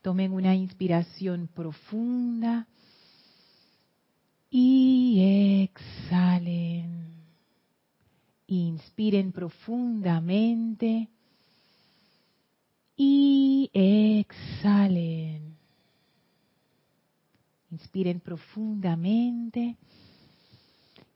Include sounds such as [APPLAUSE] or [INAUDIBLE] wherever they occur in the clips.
Tomen una inspiración profunda y exhalen. Inspiren profundamente y exhalen. Inspiren profundamente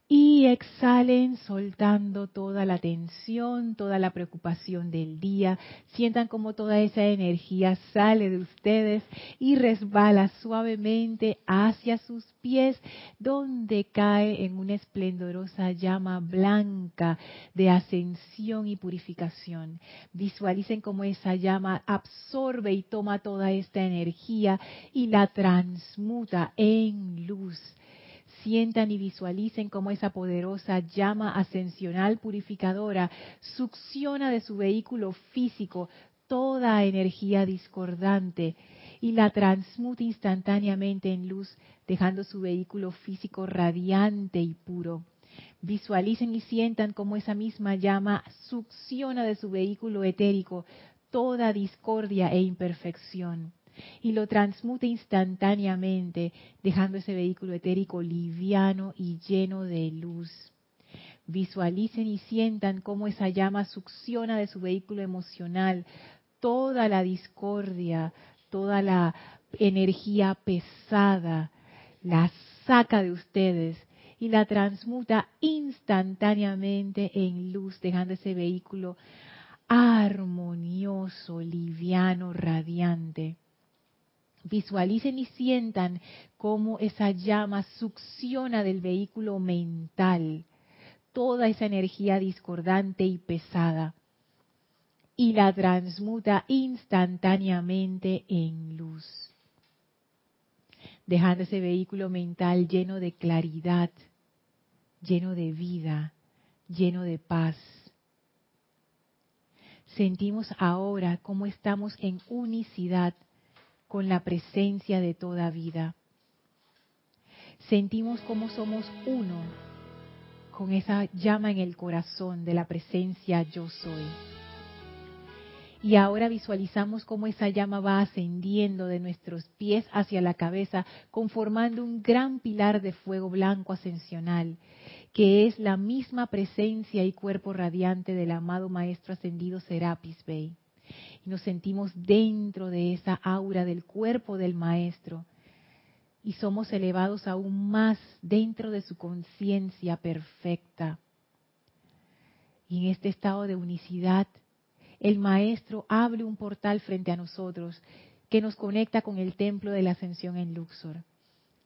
y exhalen soltando toda la tensión, toda la preocupación del día. Sientan como toda esa energía sale de ustedes y resbala suavemente hacia sus pies, donde cae en una esplendorosa llama blanca de ascensión y purificación. Visualicen cómo esa llama absorbe y toma toda esta energía y la transmuta en luz sientan y visualicen cómo esa poderosa llama ascensional purificadora succiona de su vehículo físico toda energía discordante y la transmuta instantáneamente en luz, dejando su vehículo físico radiante y puro. Visualicen y sientan cómo esa misma llama succiona de su vehículo etérico toda discordia e imperfección y lo transmute instantáneamente, dejando ese vehículo etérico liviano y lleno de luz. Visualicen y sientan cómo esa llama succiona de su vehículo emocional toda la discordia, toda la energía pesada, la saca de ustedes y la transmuta instantáneamente en luz, dejando ese vehículo armonioso, liviano, radiante. Visualicen y sientan cómo esa llama succiona del vehículo mental toda esa energía discordante y pesada y la transmuta instantáneamente en luz, dejando ese vehículo mental lleno de claridad, lleno de vida, lleno de paz. Sentimos ahora cómo estamos en unicidad con la presencia de toda vida. Sentimos como somos uno con esa llama en el corazón de la presencia yo soy. Y ahora visualizamos cómo esa llama va ascendiendo de nuestros pies hacia la cabeza, conformando un gran pilar de fuego blanco ascensional, que es la misma presencia y cuerpo radiante del amado Maestro Ascendido Serapis Bey y nos sentimos dentro de esa aura del cuerpo del Maestro y somos elevados aún más dentro de su conciencia perfecta. Y en este estado de unicidad, el Maestro abre un portal frente a nosotros que nos conecta con el templo de la ascensión en Luxor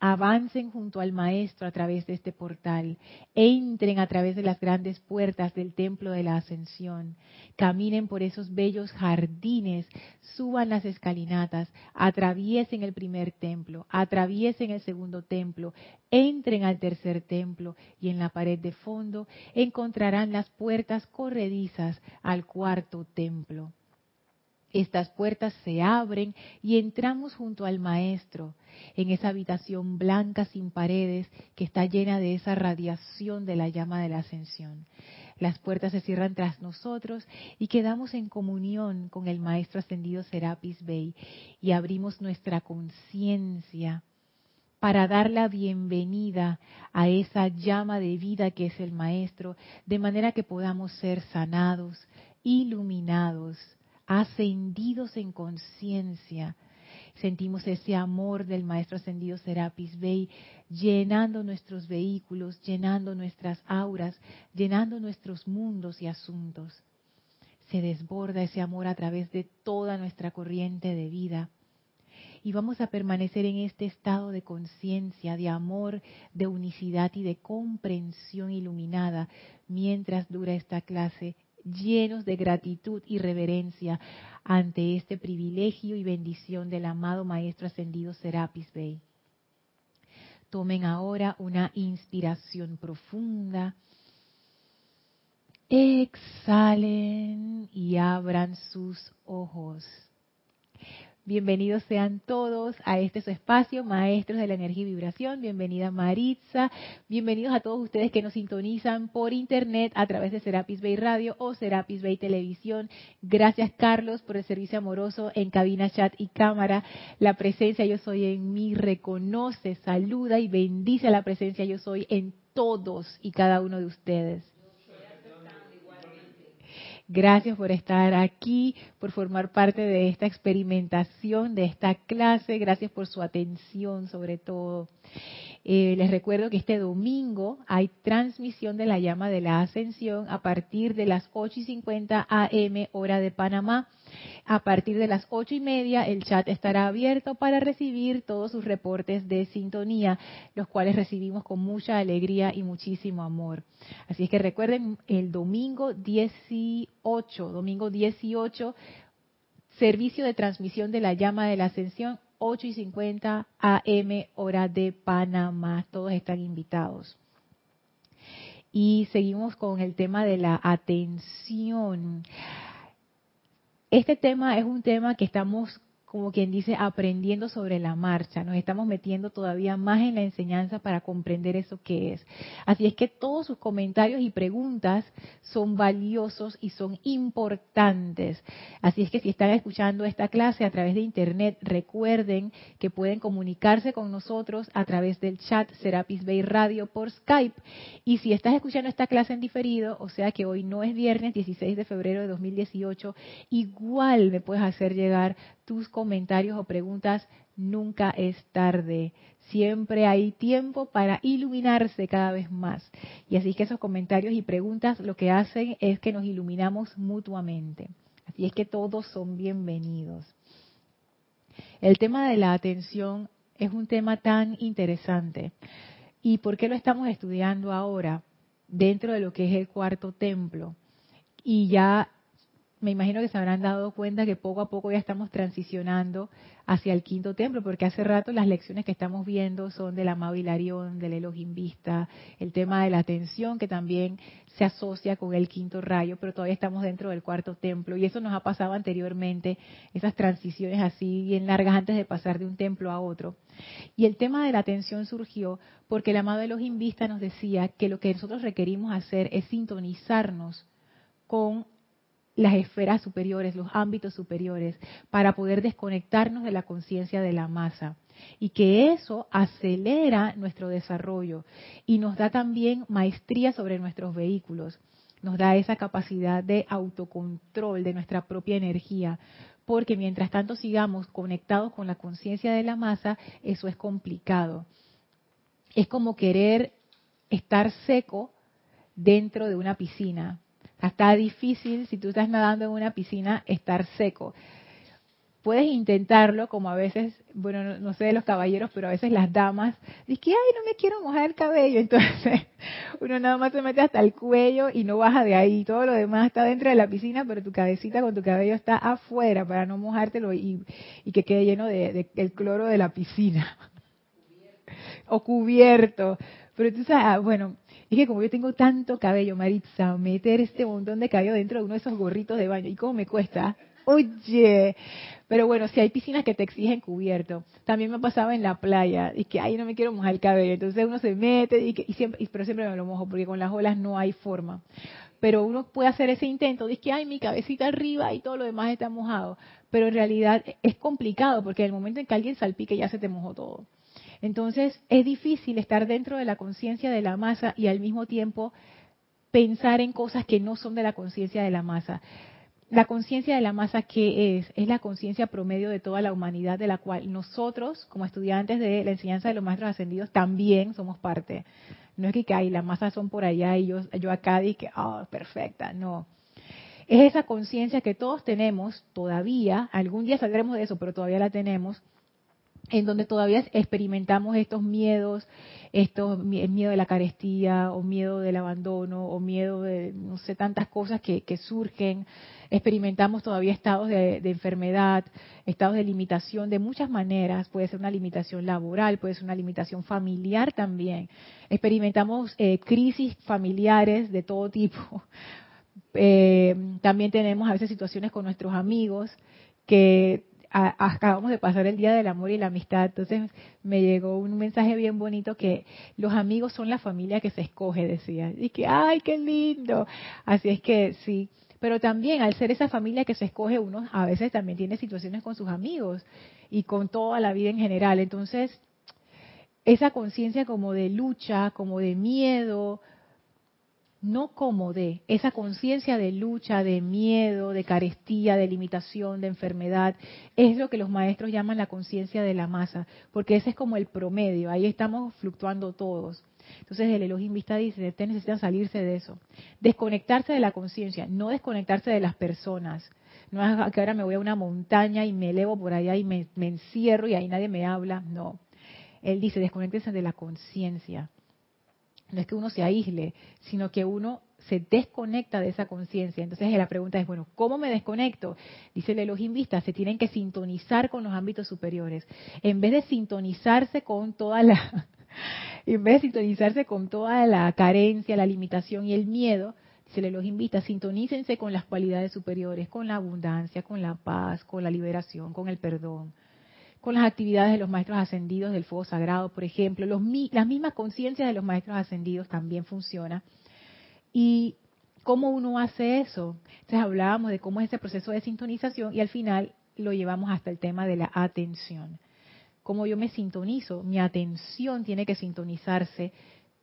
avancen junto al Maestro a través de este portal, entren a través de las grandes puertas del Templo de la Ascensión, caminen por esos bellos jardines, suban las escalinatas, atraviesen el primer templo, atraviesen el segundo templo, entren al tercer templo y en la pared de fondo encontrarán las puertas corredizas al cuarto templo. Estas puertas se abren y entramos junto al Maestro en esa habitación blanca sin paredes que está llena de esa radiación de la llama de la ascensión. Las puertas se cierran tras nosotros y quedamos en comunión con el Maestro ascendido Serapis Bey y abrimos nuestra conciencia para dar la bienvenida a esa llama de vida que es el Maestro, de manera que podamos ser sanados, iluminados, ascendidos en conciencia. Sentimos ese amor del Maestro Ascendido Serapis Bey llenando nuestros vehículos, llenando nuestras auras, llenando nuestros mundos y asuntos. Se desborda ese amor a través de toda nuestra corriente de vida. Y vamos a permanecer en este estado de conciencia, de amor, de unicidad y de comprensión iluminada mientras dura esta clase llenos de gratitud y reverencia ante este privilegio y bendición del amado Maestro Ascendido Serapis Bey. Tomen ahora una inspiración profunda. Exhalen y abran sus ojos. Bienvenidos sean todos a este su espacio, maestros de la energía y vibración. Bienvenida Maritza. Bienvenidos a todos ustedes que nos sintonizan por internet a través de Serapis Bay Radio o Serapis Bay Televisión. Gracias Carlos por el servicio amoroso en cabina, chat y cámara. La presencia yo soy en mí reconoce, saluda y bendice la presencia yo soy en todos y cada uno de ustedes. Gracias por estar aquí, por formar parte de esta experimentación, de esta clase. Gracias por su atención sobre todo. Eh, les recuerdo que este domingo hay transmisión de la llama de la ascensión a partir de las 8 y 50 AM hora de Panamá. A partir de las ocho y media el chat estará abierto para recibir todos sus reportes de sintonía, los cuales recibimos con mucha alegría y muchísimo amor. Así es que recuerden el domingo 18, domingo 18, servicio de transmisión de la llama de la ascensión 8 y 50 AM hora de Panamá. Todos están invitados. Y seguimos con el tema de la atención. Este tema es un tema que estamos como quien dice, aprendiendo sobre la marcha. Nos estamos metiendo todavía más en la enseñanza para comprender eso que es. Así es que todos sus comentarios y preguntas son valiosos y son importantes. Así es que si están escuchando esta clase a través de Internet, recuerden que pueden comunicarse con nosotros a través del chat Serapis Bay Radio por Skype. Y si estás escuchando esta clase en diferido, o sea que hoy no es viernes 16 de febrero de 2018, igual me puedes hacer llegar tus comentarios o preguntas, nunca es tarde. Siempre hay tiempo para iluminarse cada vez más. Y así que esos comentarios y preguntas lo que hacen es que nos iluminamos mutuamente. Así es que todos son bienvenidos. El tema de la atención es un tema tan interesante. ¿Y por qué lo estamos estudiando ahora? Dentro de lo que es el cuarto templo. Y ya me imagino que se habrán dado cuenta que poco a poco ya estamos transicionando hacia el quinto templo, porque hace rato las lecciones que estamos viendo son del amado Hilarión, del Elohim Vista, el tema de la atención que también se asocia con el quinto rayo, pero todavía estamos dentro del cuarto templo y eso nos ha pasado anteriormente, esas transiciones así bien largas antes de pasar de un templo a otro. Y el tema de la atención surgió porque el amado Elohim Vista nos decía que lo que nosotros requerimos hacer es sintonizarnos con las esferas superiores, los ámbitos superiores, para poder desconectarnos de la conciencia de la masa. Y que eso acelera nuestro desarrollo y nos da también maestría sobre nuestros vehículos. Nos da esa capacidad de autocontrol de nuestra propia energía, porque mientras tanto sigamos conectados con la conciencia de la masa, eso es complicado. Es como querer estar seco dentro de una piscina Está difícil si tú estás nadando en una piscina estar seco. Puedes intentarlo, como a veces, bueno, no, sé de los caballeros, pero a veces las damas dicen que, ay, no me quiero mojar el cabello. [LAUGHS] Entonces, uno nada más se mete hasta el cuello y no baja de ahí. Todo lo demás está dentro de la piscina, pero tu cabecita con tu cabello está afuera para no mojártelo y, que quede lleno de, el cloro de la piscina. [LAUGHS] O cubierto. Pero entonces, ah, bueno, es que como yo tengo tanto cabello, Maritza, meter este montón de cabello dentro de uno de esos gorritos de baño, ¿y cómo me cuesta? Oye, pero bueno, si hay piscinas que te exigen cubierto. También me pasaba en la playa, y que, ay, no me quiero mojar el cabello. Entonces uno se mete, y, que, y siempre, pero siempre me lo mojo, porque con las olas no hay forma. Pero uno puede hacer ese intento, dice que, ay, mi cabecita arriba y todo lo demás está mojado. Pero en realidad es complicado, porque en el momento en que alguien salpique ya se te mojó todo. Entonces es difícil estar dentro de la conciencia de la masa y al mismo tiempo pensar en cosas que no son de la conciencia de la masa. La conciencia de la masa, ¿qué es? Es la conciencia promedio de toda la humanidad, de la cual nosotros, como estudiantes de la enseñanza de los maestros ascendidos, también somos parte. No es que, las masas son por allá y yo, acá y que, oh, perfecta, no. Es esa conciencia que todos tenemos todavía, algún día saldremos de eso, pero todavía la tenemos, en donde todavía experimentamos estos miedos, estos miedo de la carestía o miedo del abandono o miedo de no sé tantas cosas que, surgen, experimentamos todavía estados de, enfermedad, estados de limitación de muchas maneras, puede ser una limitación laboral, puede ser una limitación familiar también, experimentamos eh, crisis familiares de todo tipo, [LAUGHS] eh, también tenemos a veces situaciones con nuestros amigos que acabamos de pasar el Día del Amor y la Amistad, entonces me llegó un mensaje bien bonito que los amigos son la familia que se escoge, decía. Y que, ay, qué lindo. Así es que sí. Pero también al ser esa familia que se escoge, uno a veces también tiene situaciones con sus amigos y con toda la vida en general. Entonces, esa conciencia como de lucha, como de miedo, no como de, esa conciencia de lucha, de miedo, de carestía, de limitación, de enfermedad, es lo que los maestros llaman la conciencia de la masa, porque ese es como el promedio, ahí estamos fluctuando todos. Entonces el Elohim dice, usted necesita salirse de eso, desconectarse de la conciencia, no desconectarse de las personas. No es que ahora me voy a una montaña y me elevo por allá y me, me encierro y ahí nadie me habla, no. Él dice, desconectense de la conciencia no es que uno se aísle, sino que uno se desconecta de esa conciencia. Entonces la pregunta es, bueno, ¿cómo me desconecto? Dice el Elohim se tienen que sintonizar con los ámbitos superiores. En vez de sintonizarse con toda la, [LAUGHS] en vez de sintonizarse con toda la carencia, la limitación y el miedo, dice el Elohim Vista, sintonícense con las cualidades superiores, con la abundancia, con la paz, con la liberación, con el perdón con las actividades de los maestros ascendidos del fuego sagrado, por ejemplo. Las mismas conciencias de los maestros ascendidos también funcionan. ¿Y cómo uno hace eso? Entonces hablábamos de cómo es ese proceso de sintonización y al final lo llevamos hasta el tema de la atención. Cómo yo me sintonizo, mi atención tiene que sintonizarse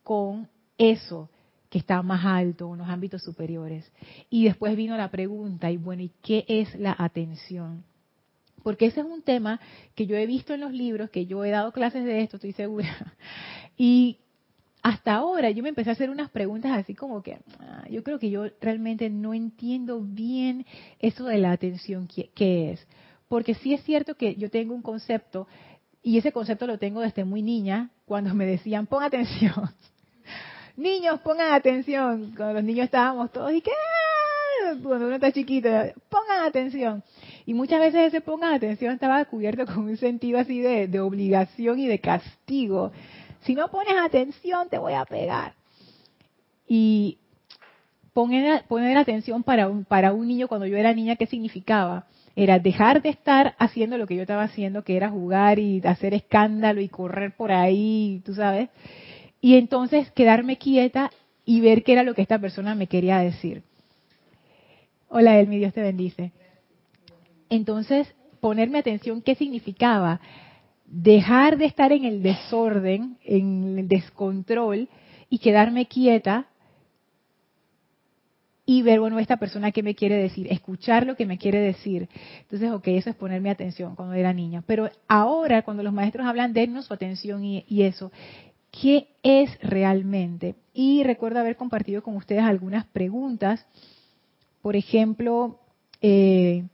con eso que está más alto, en los ámbitos superiores. Y después vino la pregunta, y bueno, ¿y qué es la atención? Porque ese es un tema que yo he visto en los libros, que yo he dado clases de esto, estoy segura. [LAUGHS] Y hasta ahora yo me empecé a hacer unas preguntas así como que ah, yo creo que yo realmente no entiendo bien eso de la atención que, es. Porque sí es cierto que yo tengo un concepto y ese concepto lo tengo desde muy niña cuando me decían pon atención. [LAUGHS] Niños, pongan atención. Cuando los niños estábamos todos y que ah", [LAUGHS] cuando uno está chiquito, pongan atención. Y muchas veces ese pongan atención estaba cubierto con un sentido así de, obligación y de castigo. Si no pones atención, te voy a pegar. Y poner, poner atención para un, para un niño cuando yo era niña, ¿qué significaba? Era dejar de estar haciendo lo que yo estaba haciendo, que era jugar y hacer escándalo y correr por ahí, tú sabes. Y entonces quedarme quieta y ver qué era lo que esta persona me quería decir. Hola, mi Dios te bendice. Entonces, ponerme atención, ¿qué significaba? Dejar de estar en el desorden, en el descontrol y quedarme quieta y ver, bueno, esta persona qué me quiere decir, escuchar lo que me quiere decir. Entonces, ok, eso es ponerme atención cuando era niña. Pero ahora, cuando los maestros hablan, dennos su atención y eso, ¿qué es realmente? Y recuerdo haber compartido con ustedes algunas preguntas. Por ejemplo, eh,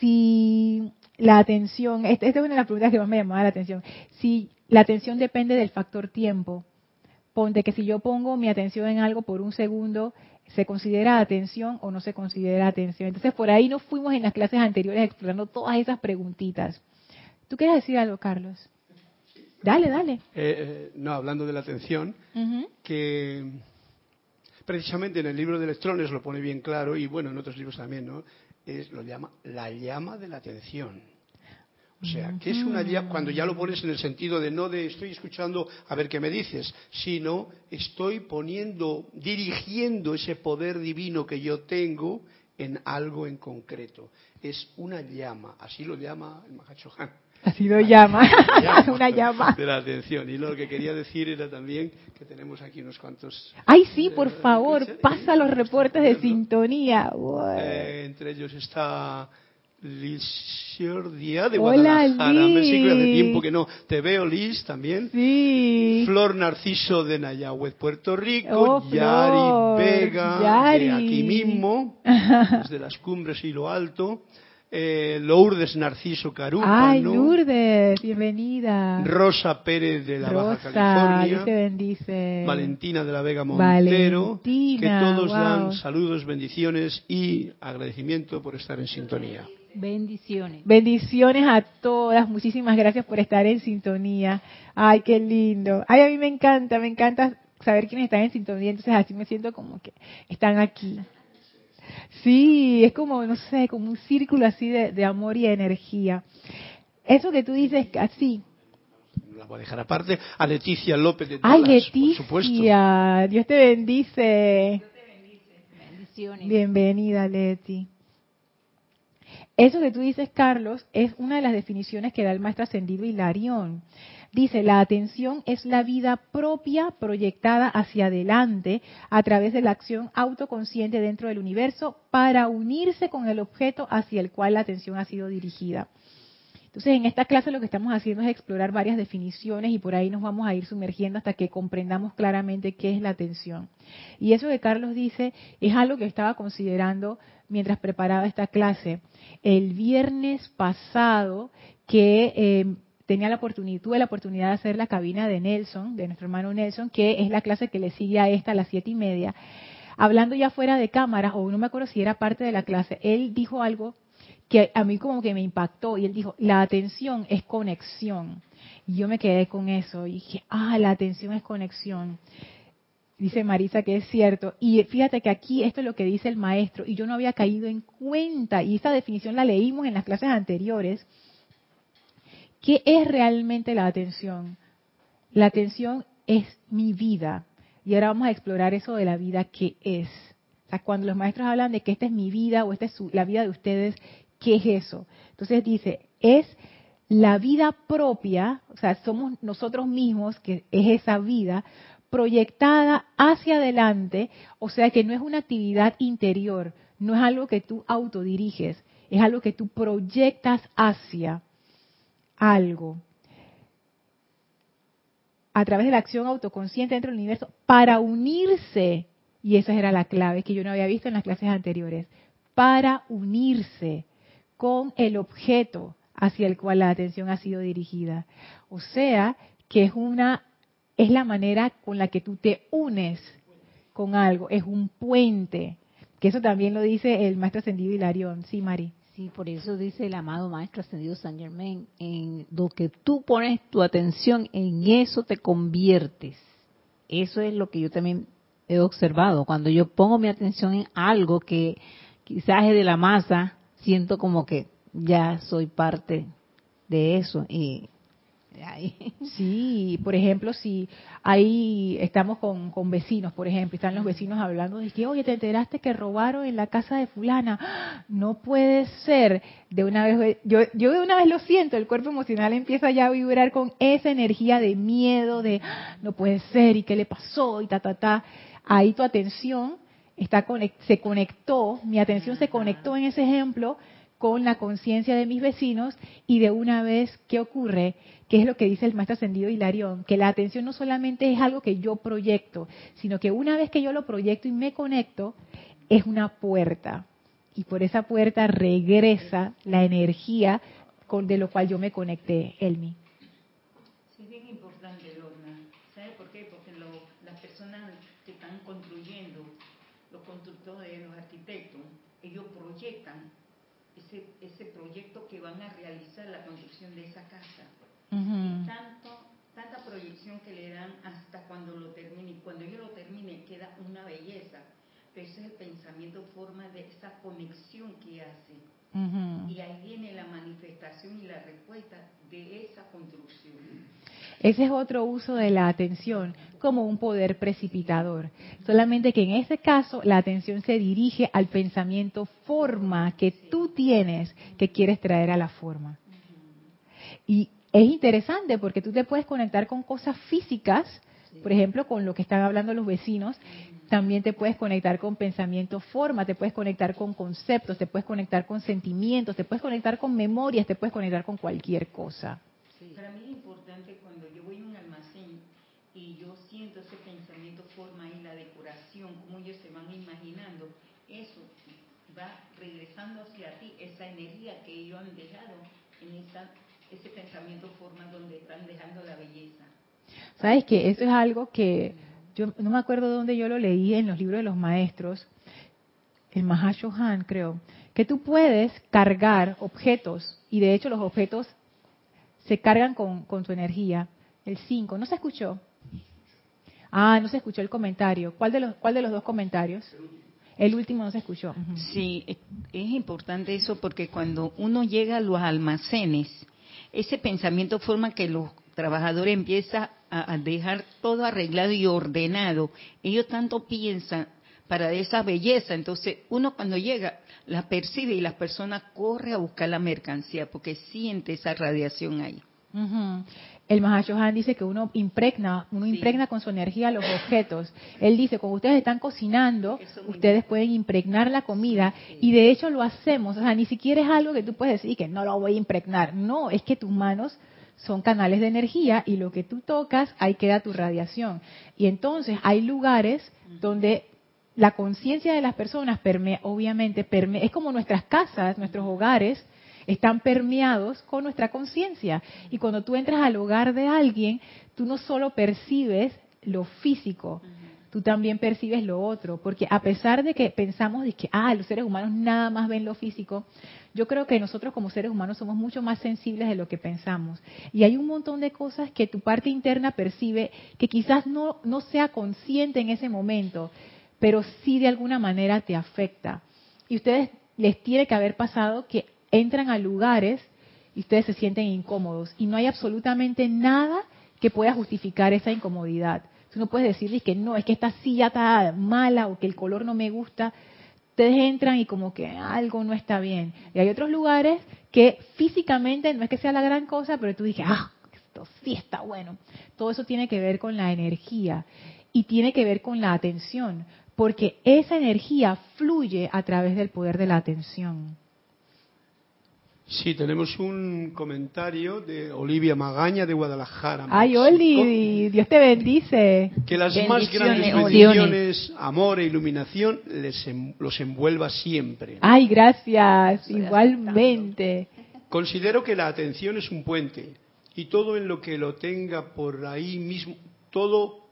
si la atención, esta es una de las preguntas que más me llamaba la atención, si la atención depende del factor tiempo, ponte que si yo pongo mi atención en algo por un segundo, ¿se considera atención o no se considera atención? Entonces por ahí nos fuimos en las clases anteriores explorando todas esas preguntitas. ¿Tú quieres decir algo, Carlos? Dale, dale. Eh, eh, no, hablando de la atención, que precisamente en el libro de Electrones lo pone bien claro y bueno, en otros libros también, ¿no? es, lo llama la llama de la atención. O sea, que es una llama, cuando ya lo pones en el sentido de no de estoy escuchando a ver qué me dices, sino estoy poniendo, dirigiendo ese poder divino que yo tengo en algo en concreto. Es una llama, así lo llama el Mahachohan. Ha sido llama, [LAUGHS] [LAUGHS] una llama. De la atención. Y lo que quería decir era también que tenemos aquí unos cuantos... Ay, sí, por favor, pasa los reportes de sintonía. Eh, entre ellos está Liz Díaz de Guadalajara, México, hace tiempo que no te veo, Liz, también. Sí. Flor Narciso de Nayahuet, Puerto Rico. Oh, Yari Vega, de aquí mismo, [LAUGHS] desde las cumbres y lo alto eh, Lourdes Narciso Carupa. Ay, Lourdes, bienvenida. Rosa Pérez de la Baja California. te bendice. Valentina de la Vega Montero. que todos dan saludos, bendiciones y agradecimiento por estar en sintonía. Bendiciones. Bendiciones a todas. Muchísimas gracias por estar en sintonía. Ay, qué lindo. Ay, a mí me encanta, me encanta saber quiénes están en sintonía. Entonces así me siento como que están aquí. Sí, es como, no sé, como un círculo así de, amor y energía. Eso que tú dices, así. La voy a dejar aparte. A Leticia López de Dallas, Ay, Leticia, Dios te bendice. Dios te bendice. Bendiciones. Bienvenida, Leti. Eso que tú dices, Carlos, es una de las definiciones que da el maestro ascendido Hilarión. Dice, la atención es la vida propia proyectada hacia adelante a través de la acción autoconsciente dentro del universo para unirse con el objeto hacia el cual la atención ha sido dirigida. Entonces, en esta clase lo que estamos haciendo es explorar varias definiciones y por ahí nos vamos a ir sumergiendo hasta que comprendamos claramente qué es la atención. Y eso que Carlos dice es algo que estaba considerando mientras preparaba esta clase. El viernes pasado que eh, tenía la oportunidad, tuve la oportunidad de hacer la cabina de Nelson, de nuestro hermano Nelson, que es la clase que le sigue a esta a las siete y media. Hablando ya fuera de cámara, o no me acuerdo si era parte de la clase, él dijo algo que a mí como que me impactó y él dijo, la atención es conexión. Y yo me quedé con eso y dije, ah, la atención es conexión. Dice Marisa que es cierto. Y fíjate que aquí esto es lo que dice el maestro y yo no había caído en cuenta y esta definición la leímos en las clases anteriores ¿Qué es realmente la atención? La atención es mi vida. Y ahora vamos a explorar eso de la vida que es. O sea, cuando los maestros hablan de que esta es mi vida o esta es la vida de ustedes, ¿qué es eso? Entonces dice, es la vida propia, o sea, somos nosotros mismos, que es esa vida, proyectada hacia adelante, o sea que no es una actividad interior, no es algo que tú autodiriges, es algo que tú proyectas hacia algo a través de la acción autoconsciente dentro del universo para unirse, y esa era la clave que yo no había visto en las clases anteriores, para unirse con el objeto hacia el cual la atención ha sido dirigida. O sea, que es una es la manera con la que tú te unes con algo, es un puente, que eso también lo dice el maestro ascendido Hilarión, sí, Mari. Sí, por eso dice el amado Maestro Ascendido San Germain, en lo que tú pones tu atención, en eso te conviertes. Eso es lo que yo también he observado. Cuando yo pongo mi atención en algo que quizás es de la masa, siento como que ya soy parte de eso. Y Sí, por ejemplo, si ahí estamos con, vecinos, por ejemplo, están los vecinos hablando de que, oye, te enteraste que robaron en la casa de fulana. No puede ser. De una vez, yo, yo de una vez lo siento, el cuerpo emocional empieza ya a vibrar con esa energía de miedo, de no puede ser, y qué le pasó, y ta, ta, ta. Ahí tu atención está se conectó, mi atención se conectó en ese ejemplo con la conciencia de mis vecinos y de una vez, ¿qué ocurre? que es lo que dice el maestro ascendido Hilarión, que la atención no solamente es algo que yo proyecto, sino que una vez que yo lo proyecto y me conecto, es una puerta. Y por esa puerta regresa la energía con, de lo cual yo me conecté, Elmi. Sí, es bien importante, Lorna. ¿Sabe por qué? Porque las personas que están construyendo, los constructores, los arquitectos, ellos proyectan ese, ese proyecto que van a realizar la construcción de esa casa tanto, tanta proyección que le dan hasta cuando lo termine. Y cuando yo lo termine queda una belleza. Pero ese es el pensamiento, forma de esa conexión que hace. Y ahí viene la manifestación y la respuesta de esa construcción. Ese es otro uso de la atención como un poder precipitador. Solamente que en ese caso la atención se dirige al pensamiento forma que tú tienes que quieres traer a la forma. Y es interesante porque tú te puedes conectar con cosas físicas, por ejemplo, con lo que están hablando los vecinos, también te puedes conectar con pensamiento forma, te puedes conectar con conceptos, te puedes conectar con sentimientos, te puedes conectar con memorias, te puedes conectar con cualquier cosa. Para mí es importante cuando yo voy a un almacén y yo siento ese pensamiento forma y la decoración, como ellos se van imaginando, eso va regresando hacia ti, esa energía que ellos han dejado en esa ese pensamiento forma donde están dejando la belleza. Sabes que eso es algo que yo no me acuerdo dónde yo lo leí en los libros de los maestros, el Mahashohan creo, que tú puedes cargar objetos y de hecho los objetos se cargan con, con tu energía. El 5, ¿no se escuchó? Ah, no se escuchó el comentario. ¿Cuál de los, cuál de los dos comentarios? El último no se escuchó. Sí, es importante eso porque cuando uno llega a los almacenes, ese pensamiento forma que los trabajadores empiezan a dejar todo arreglado y ordenado. Ellos tanto piensan para esa belleza. Entonces, uno cuando llega la percibe y la persona corre a buscar la mercancía porque siente esa radiación ahí. El Mahashohan dice que uno impregna, uno impregna con su energía los objetos. Él dice, cuando ustedes están cocinando, ustedes pueden impregnar la comida y de hecho lo hacemos. O sea, ni siquiera es algo que tú puedes decir que no lo voy a impregnar. No, es que tus manos son canales de energía y lo que tú tocas, ahí queda tu radiación. Y entonces hay lugares donde la conciencia de las personas permea, obviamente, permea, es como nuestras casas, nuestros hogares, están permeados con nuestra conciencia. Y cuando tú entras al hogar de alguien, tú no solo percibes lo físico, tú también percibes lo otro, porque a pesar de que pensamos de que ah, los seres humanos nada más ven lo físico, yo creo que nosotros como seres humanos somos mucho más sensibles de lo que pensamos. Y hay un montón de cosas que tu parte interna percibe que quizás no, no sea consciente en ese momento, pero sí de alguna manera te afecta. Y ustedes les tiene que haber pasado que entran a lugares y ustedes se sienten incómodos y no hay absolutamente nada que pueda justificar esa incomodidad. Tú no puedes decir que no, es que esta silla está mala o que el color no me gusta. Ustedes entran y como que algo no está bien. Y hay otros lugares que físicamente no es que sea la gran cosa, pero tú dices, ah, esto sí está bueno. Todo eso tiene que ver con la energía y tiene que ver con la atención, porque esa energía fluye a través del poder de la atención. Sí, tenemos un comentario de Olivia Magaña de Guadalajara. Ay, Oli, Dios te bendice. Que las más grandes bendiciones, amor e iluminación les, los envuelva siempre. Ay, gracias, igualmente. Considero que la atención es un puente y todo en lo que lo tenga por ahí mismo, todo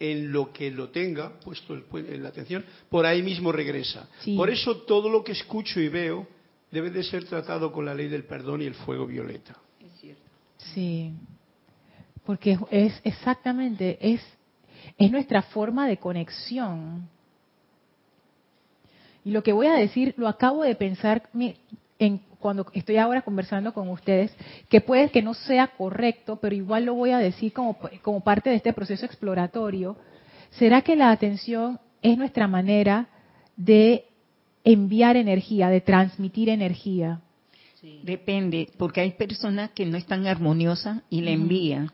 en lo que lo tenga puesto el, la atención, por ahí mismo regresa. Por eso todo lo que escucho y veo debe de ser tratado con la ley del perdón y el fuego violeta. Es cierto. Sí, porque es exactamente, es, es nuestra forma de conexión. Y lo que voy a decir, lo acabo de pensar en, cuando estoy ahora conversando con ustedes, que puede que no sea correcto, pero igual lo voy a decir como, como parte de este proceso exploratorio. ¿Será que la atención es nuestra manera de enviar energía, de transmitir energía? Depende, porque hay personas que no están armoniosas y le envían.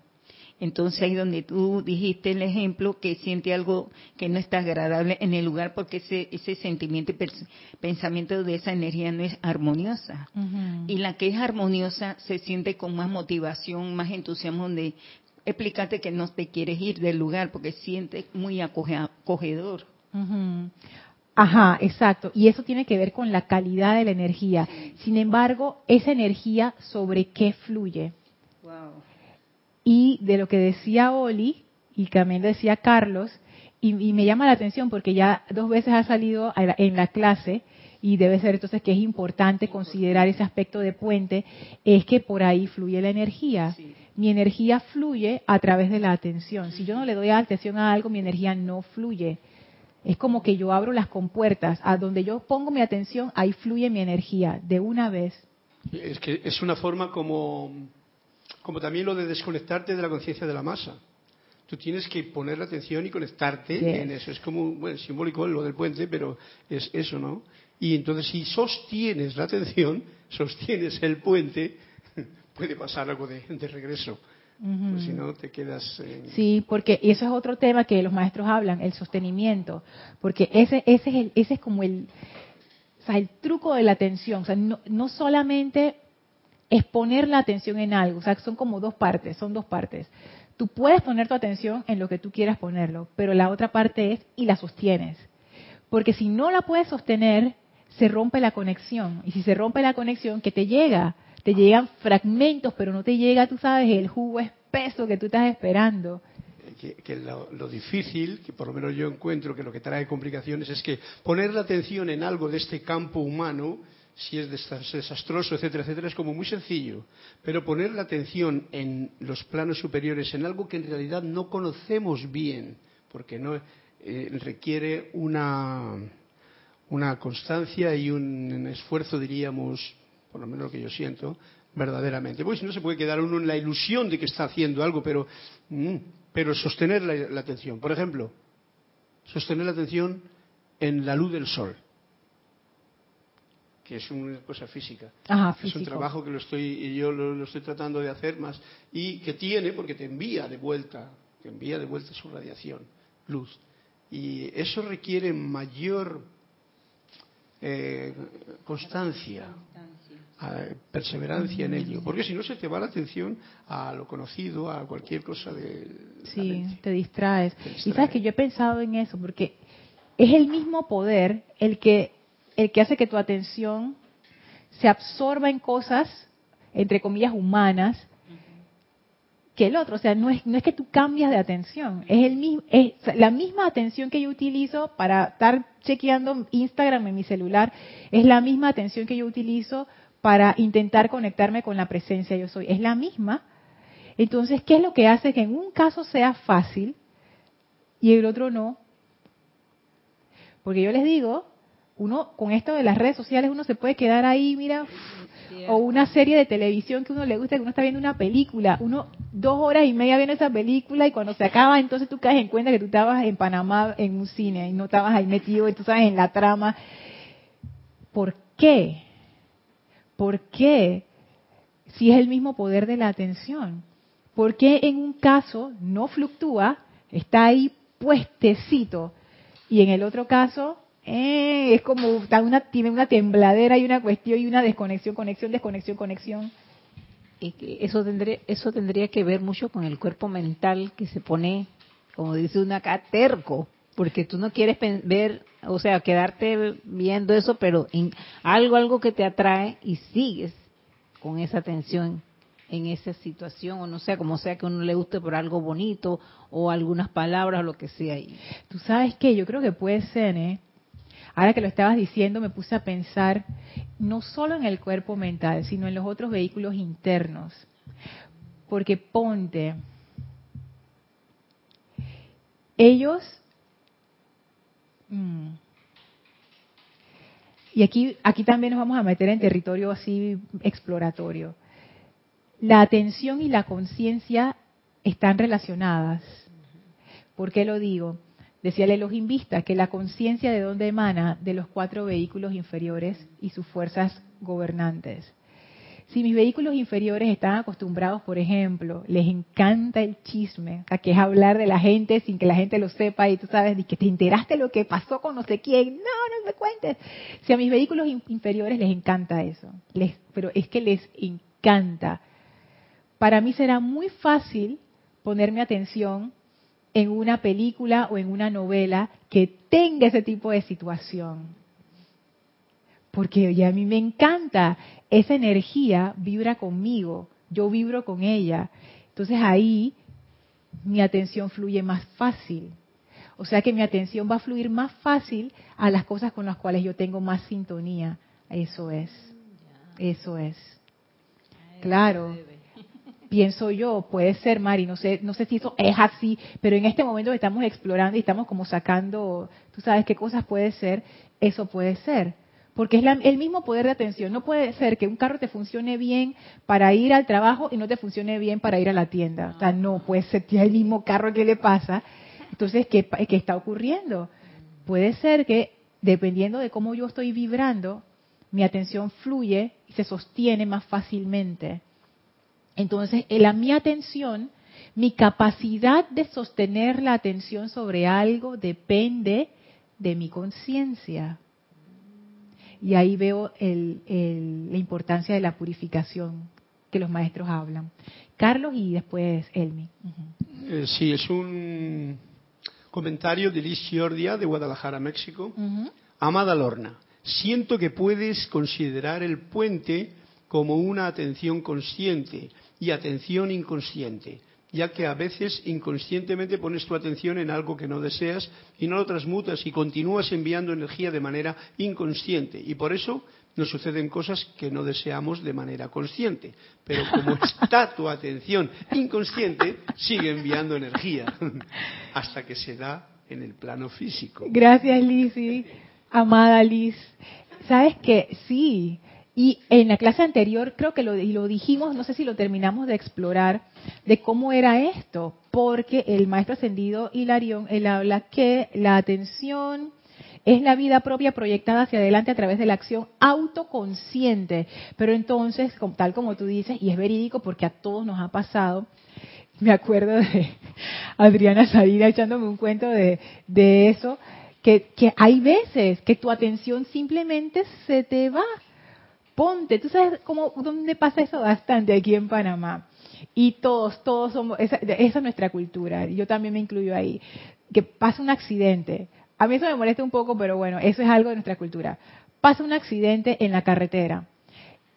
Entonces ahí donde tú dijiste el ejemplo que siente algo que no está agradable en el lugar porque ese, ese sentimiento y pensamiento de esa energía no es armoniosa. Y la que es armoniosa se siente con más motivación, más entusiasmo donde explícate que no te quieres ir del lugar porque sientes muy acogedor. Ajá, exacto. Y eso tiene que ver con la calidad de la energía. Sin embargo, esa energía sobre qué fluye. Y de lo que decía Oli, y también decía Carlos, y, me llama la atención porque ya dos veces ha salido en la clase, y debe ser entonces que es importante considerar ese aspecto de puente, es que por ahí fluye la energía. Mi energía fluye a través de la atención. Si yo no le doy atención a algo, mi energía no fluye. Es como que yo abro las compuertas, a donde yo pongo mi atención, ahí fluye mi energía, de una vez. Es que es una forma como, como también lo de desconectarte de la conciencia de la masa. Tú tienes que poner la atención y conectarte en eso. Es como, bueno, simbólico lo del puente, pero es eso, ¿no? Y entonces si sostienes la atención, sostienes el puente, [LAUGHS] puede pasar algo de regreso. Pues si no, te quedas. Sí, porque eso es otro tema que los maestros hablan, el sostenimiento. Porque ese, ese, es, el, ese es como el, o sea, el truco de la atención. O sea, no, no solamente es poner la atención en algo, o sea, son como dos partes, son dos partes. Tú puedes poner tu atención en lo que tú quieras ponerlo, pero la otra parte es y la sostienes. Porque si no la puedes sostener, se rompe la conexión. Y si se rompe la conexión, ¿qué te llega? Te llegan fragmentos, pero no te llega, tú sabes, el jugo espeso que tú estás esperando. Que, lo, difícil, que por lo menos yo encuentro que lo que trae complicaciones es que poner la atención en algo de este campo humano, si es desastroso, etcétera, etcétera, es como muy sencillo. Pero poner la atención en los planos superiores, en algo que en realidad no conocemos bien, porque no eh, requiere una una constancia y un esfuerzo, diríamos, por lo menos lo que yo siento, verdaderamente. Pues no se puede quedar uno en la ilusión de que está haciendo algo, pero, mm, pero sostener la, atención. Por ejemplo, sostener la atención en la luz del sol que es una cosa física. es un trabajo que lo estoy, y yo lo, estoy tratando de hacer más, y que tiene, porque te envía de vuelta, te envía de vuelta su radiación, luz. Y eso requiere mayor eh, constancia, perseverancia en ello, porque si no se te va la atención a lo conocido, a cualquier cosa de... Sí, te distraes. Y sabes que yo he pensado en eso, porque es el mismo poder el que, el que hace que tu atención se absorba en cosas, entre comillas, humanas, que el otro. O sea, no es, no es que tú cambias de atención, es, el mismo, es la misma atención que yo utilizo para estar chequeando Instagram en mi celular, es la misma atención que yo utilizo para intentar conectarme con la presencia yo soy. Es la misma. Entonces, ¿qué es lo que hace que en un caso sea fácil y el otro no? Porque yo les digo, uno con esto de las redes sociales uno se puede quedar ahí, mira, o una serie de televisión que uno le gusta, que uno está viendo una película, uno dos horas y media viendo esa película y cuando se acaba entonces tú caes en cuenta que tú estabas en Panamá en un cine y no estabas ahí metido, y tú sabes, en la trama. ¿Por qué? ¿Por qué? Si es el mismo poder de la atención. ¿Por qué en un caso no fluctúa, está ahí puestecito y en el otro caso eh, es como una, tiene una tembladera y una cuestión y una desconexión, conexión, desconexión, conexión. Y que eso tendría, eso tendría que ver mucho con el cuerpo mental que se pone, como dice una acá, terco, porque tú no quieres ver, o sea, quedarte viendo eso, pero en algo, algo que te atrae y sigues con esa atención en esa situación, o no sea, como sea que uno le guste por algo bonito, o algunas palabras, o lo que sea. Tú sabes que yo creo que puede ser, ¿eh? Ahora que lo estabas diciendo, me puse a pensar no solo en el cuerpo mental, sino en los otros vehículos internos. Porque ponte, ellos, mm, y aquí, aquí también nos vamos a meter en territorio así exploratorio. La atención y la conciencia están relacionadas. ¿Por qué lo digo? Decía el Vista que la conciencia de dónde emana de los cuatro vehículos inferiores y sus fuerzas gobernantes. Si mis vehículos inferiores están acostumbrados, por ejemplo, les encanta el chisme, a que es hablar de la gente sin que la gente lo sepa y tú sabes que te enteraste lo que pasó con no sé quién, no, no me cuentes. Si a mis vehículos inferiores les encanta eso, les, pero es que les encanta. Para mí será muy fácil ponerme atención en una película o en una novela que tenga ese tipo de situación. Porque oye, a mí me encanta, esa energía vibra conmigo, yo vibro con ella. Entonces ahí mi atención fluye más fácil. O sea que mi atención va a fluir más fácil a las cosas con las cuales yo tengo más sintonía. Eso es. Eso es. Claro [LAUGHS] pienso yo, puede ser, Mari, no sé, no sé si eso es así, pero en este momento estamos explorando y estamos como sacando, tú sabes qué cosas puede ser, eso puede ser. Porque es el mismo poder de atención. No puede ser que un carro te funcione bien para ir al trabajo y no te funcione bien para ir a la tienda. O sea, no ser que el mismo carro que le pasa. Entonces, ¿qué, ¿qué está ocurriendo? Puede ser que, dependiendo de cómo yo estoy vibrando, mi atención fluye y se sostiene más fácilmente. Entonces, la mi atención, mi capacidad de sostener la atención sobre algo depende de mi conciencia. Y ahí veo la importancia de la purificación que los maestros hablan. Carlos y después Elmi. Eh, sí, es un comentario de Liz Giordia de Guadalajara, México. Amada Lorna, siento que puedes considerar el puente como una atención consciente y atención inconsciente, ya que a veces inconscientemente pones tu atención en algo que no deseas y no lo transmutas y continúas enviando energía de manera inconsciente. Y por eso nos suceden cosas que no deseamos de manera consciente. Pero como [LAUGHS] está tu atención inconsciente, sigue enviando energía [LAUGHS] hasta que se da en el plano físico. Gracias, Lizzie. Amada Liz, sabes que sí, y en la clase anterior creo que lo, lo dijimos, no sé si lo terminamos de explorar, de cómo era esto, porque el maestro ascendido Hilarión, él habla que la atención es la vida propia proyectada hacia adelante a través de la acción autoconsciente. Pero entonces, tal como tú dices, y es verídico porque a todos nos ha pasado, me acuerdo de [LAUGHS] Adriana Sadira echándome un cuento de, de eso, que, que hay veces que tu atención simplemente se te va. Ponte, tú sabes cómo, dónde pasa eso bastante aquí en Panamá. Y todos, todos somos, esa, esa es nuestra cultura, yo también me incluyo ahí. Que pasa un accidente. A mí eso me molesta un poco, pero bueno, eso es algo de nuestra cultura. Pasa un accidente en la carretera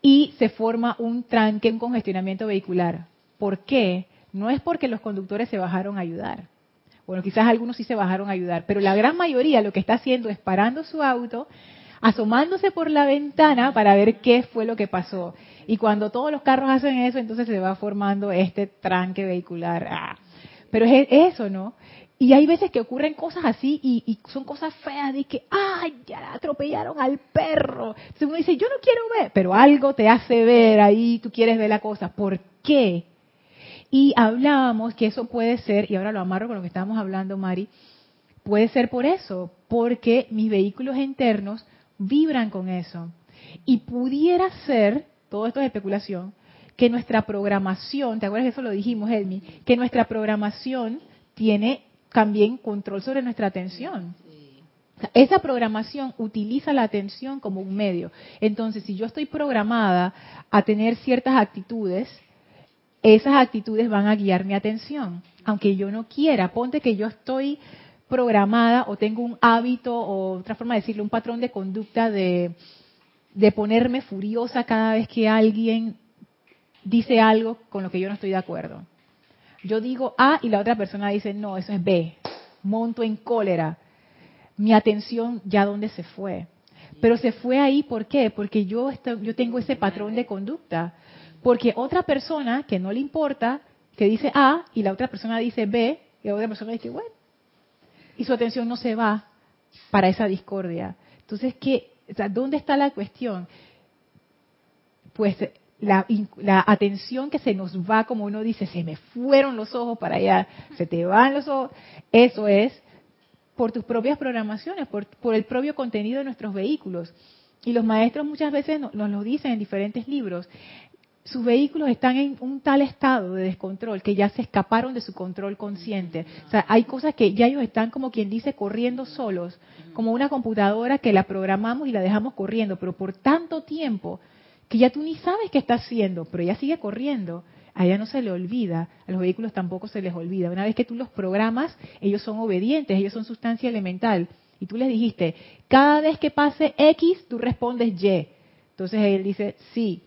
y se forma un tranque, un congestionamiento vehicular. ¿Por qué? No es porque los conductores se bajaron a ayudar. Bueno, quizás algunos sí se bajaron a ayudar, pero la gran mayoría lo que está haciendo es parando su auto, asomándose por la ventana para ver qué fue lo que pasó. Y cuando todos los carros hacen eso, entonces se va formando este tranque vehicular. Ah. Pero es eso, ¿no? Y hay veces que ocurren cosas así y, son cosas feas de que, ay, ya atropellaron al perro. Entonces uno dice, yo no quiero ver, pero algo te hace ver ahí, tú quieres ver la cosa. ¿Por qué? Y hablábamos que eso puede ser, y ahora lo amarro con lo que estábamos hablando, Mari, puede ser por eso, porque mis vehículos internos vibran con eso. Y pudiera ser, todo esto es especulación, que nuestra programación, ¿te acuerdas que eso lo dijimos, Elmi? Que nuestra programación tiene también control sobre nuestra atención. Esa programación utiliza la atención como un medio. Entonces, si yo estoy programada a tener ciertas actitudes, esas actitudes van a guiar mi atención, aunque yo no quiera. Ponte que yo estoy programada o tengo un hábito o otra forma de decirlo, un patrón de conducta de, de ponerme furiosa cada vez que alguien dice algo con lo que yo no estoy de acuerdo. Yo digo A y la otra persona dice, no, eso es B. Monto en cólera. Mi atención ya dónde se fue. Pero se fue ahí, ¿por qué? Porque yo, yo tengo ese patrón de conducta. Porque otra persona que no le importa, que dice A y la otra persona dice B, y la otra persona dice, bueno, y su atención no se va para esa discordia. Entonces, ¿qué, ¿dónde está la cuestión? Pues la, la, atención que se nos va, como uno dice, se me fueron los ojos para allá, se te van los ojos, eso es por tus propias programaciones, por, por el propio contenido de nuestros vehículos. Y los maestros muchas veces nos, nos lo dicen en diferentes libros sus vehículos están en un tal estado de descontrol que ya se escaparon de su control consciente. O sea, hay cosas que ya ellos están como quien dice corriendo solos, como una computadora que la programamos y la dejamos corriendo, pero por tanto tiempo que ya tú ni sabes qué está haciendo, pero ya sigue corriendo. A ella no se le olvida, a los vehículos tampoco se les olvida. Una vez que tú los programas, ellos son obedientes, ellos son sustancia elemental. Y tú les dijiste, cada vez que pase X, tú respondes Y. Entonces él dice, sí,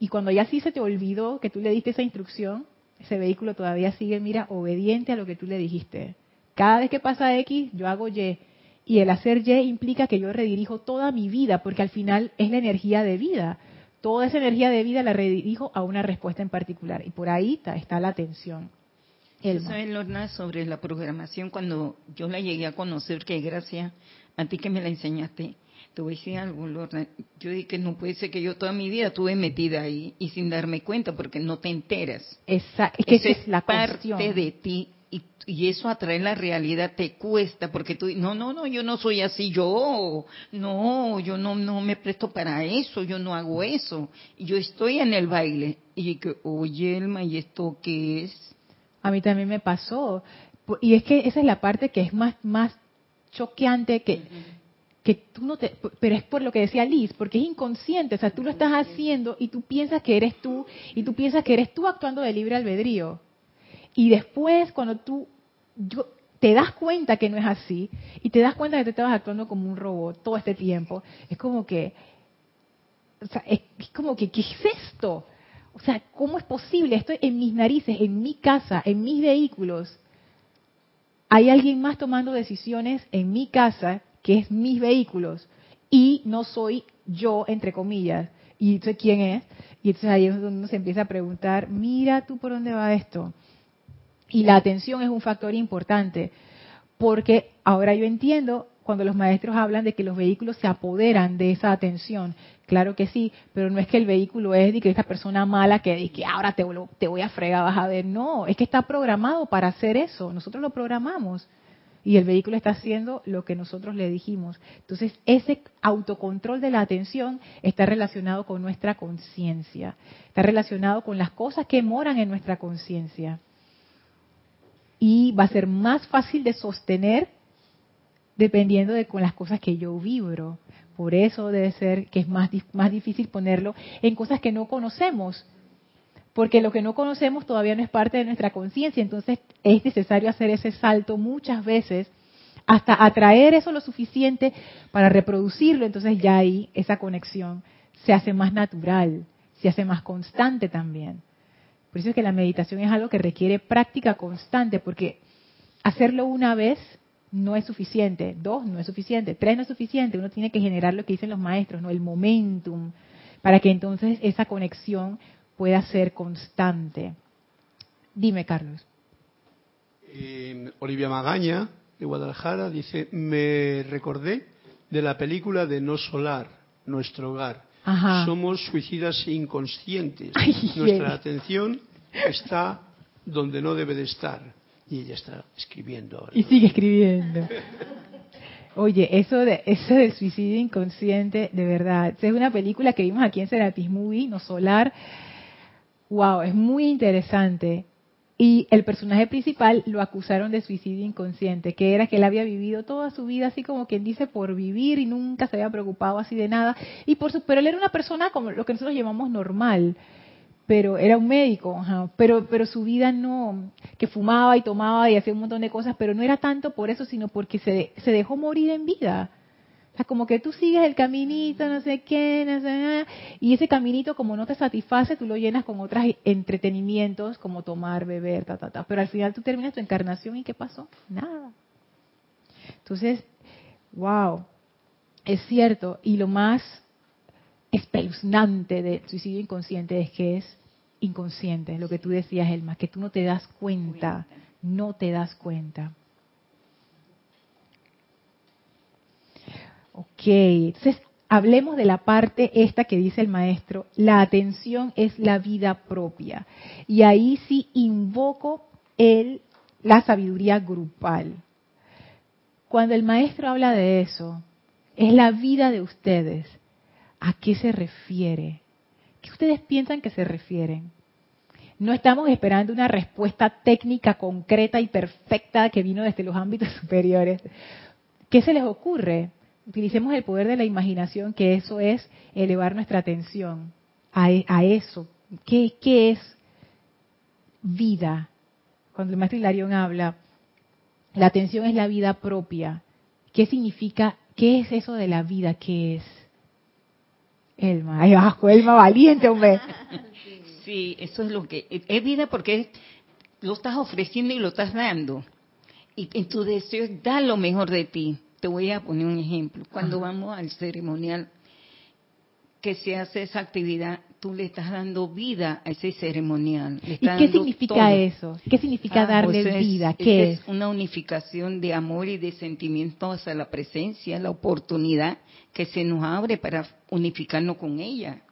y cuando ya sí se te olvidó que tú le diste esa instrucción, ese vehículo todavía sigue, mira, obediente a lo que tú le dijiste. Cada vez que pasa X, yo hago Y. Y el hacer Y implica que yo redirijo toda mi vida, porque al final es la energía de vida. Toda esa energía de vida la redirijo a una respuesta en particular. Y por ahí está, la atención. ¿Sabes, Lorna, sobre la programación? Cuando yo la llegué a conocer, que gracias a ti que me la enseñaste, te voy a decir algo, Lorna. Yo dije que no puede ser que yo toda mi vida estuve metida ahí y sin darme cuenta porque no te enteras. Exacto. Es que es la parte de ti y, y, eso atrae la realidad te cuesta porque tú no no no yo no soy así yo no yo no no me presto para eso yo no hago eso yo estoy en el baile y que oye Elma y esto qué es a mí también me pasó y es que esa es la parte que es más más choqueante que que tú no te, pero es por lo que decía Liz, porque es inconsciente, o sea, tú lo estás haciendo y tú piensas que eres tú y tú piensas que eres tú actuando de libre albedrío. Y después cuando tú yo, te das cuenta que no es así y te das cuenta que te estabas actuando como un robot todo este tiempo, es como que o sea, es, como que ¿qué es esto? O sea, ¿cómo es posible? Estoy en mis narices, en mi casa, en mis vehículos. Hay alguien más tomando decisiones en mi casa que es mis vehículos, y no soy yo, entre comillas. Y entonces, ¿quién es? Y entonces ahí es donde uno se empieza a preguntar, mira tú por dónde va esto. Y la atención es un factor importante, porque ahora yo entiendo cuando los maestros hablan de que los vehículos se apoderan de esa atención. Claro que sí, pero no es que el vehículo es de que esta persona mala que, que ahora te, te voy a fregar, vas a ver. No, es que está programado para hacer eso. Nosotros lo programamos y el vehículo está haciendo lo que nosotros le dijimos. Entonces, ese autocontrol de la atención está relacionado con nuestra conciencia, está relacionado con las cosas que moran en nuestra conciencia. Y va a ser más fácil de sostener dependiendo de con las cosas que yo vibro. Por eso debe ser que es más, más difícil ponerlo en cosas que no conocemos, porque lo que no conocemos todavía no es parte de nuestra conciencia, entonces es necesario hacer ese salto muchas veces hasta atraer eso lo suficiente para reproducirlo, entonces ya ahí esa conexión se hace más natural, se hace más constante también. Por eso es que la meditación es algo que requiere práctica constante, porque hacerlo una vez no es suficiente, dos no es suficiente, tres no es suficiente, uno tiene que generar lo que dicen los maestros, ¿no? El momentum, para que entonces esa conexión pueda ser constante. Dime, Carlos. Olivia Magaña, de Guadalajara, dice, me recordé de la película de No Solar, Nuestro Hogar. Somos suicidas inconscientes. Nuestra atención está donde no debe de estar y ella está escribiendo ahora. Y sigue escribiendo. Oye, eso de eso del suicidio inconsciente, de verdad, es una película que vimos aquí en Serapis Movie, No Solar. Wow, es muy interesante. Y el personaje principal lo acusaron de suicidio inconsciente, que era que él había vivido toda su vida así como quien dice por vivir y nunca se había preocupado así de nada. Y por su, pero él era una persona como lo que nosotros llamamos normal pero era un médico, pero, pero su vida no, que fumaba y tomaba y hacía un montón de cosas, pero no era tanto por eso, sino porque se, se dejó morir en vida. Sea, como que tú sigues el caminito, no sé qué, no sé nada, y ese caminito como no te satisface, tú lo llenas con otros entretenimientos como tomar, beber, ta, ta, ta. Pero al final tú terminas tu encarnación y ¿qué pasó? Nada. Entonces, wow, es cierto. Y lo más espeluznante de suicidio inconsciente es que es inconsciente, lo que tú decías, Elma, que tú no te das cuenta, no te das cuenta. Ok, entonces hablemos de la parte esta que dice el maestro, la atención es la vida propia. Y ahí sí invoco el, la sabiduría grupal. Cuando el maestro habla de eso, es la vida de ustedes. ¿A qué se refiere? ¿Qué ustedes piensan que se refieren? No estamos esperando una respuesta técnica concreta y perfecta que vino desde los ámbitos [LAUGHS] superiores. ¿Qué se les ocurre? Utilicemos el poder de la imaginación, que eso es elevar nuestra atención a, e, eso. ¿Qué, es vida? Cuando el maestro Hilarión habla, la atención es la vida propia. ¿Qué significa? ¿Qué es eso de la vida? ¿Qué es? Elma, ahí abajo, Elma valiente, hombre. [LAUGHS] Sí, eso es lo que es vida porque lo estás ofreciendo y lo estás dando. Y en tu deseo es dar lo mejor de ti. Te voy a poner un ejemplo. Cuando vamos al ceremonial que se hace esa actividad, tú le estás dando vida a ese ceremonial. ¿Y qué significa eso? ¿Qué significa ah, darle pues vida? ¿Qué es? Una unificación de amor y de sentimiento hacia la presencia, la oportunidad que se nos abre para unificarnos con ella.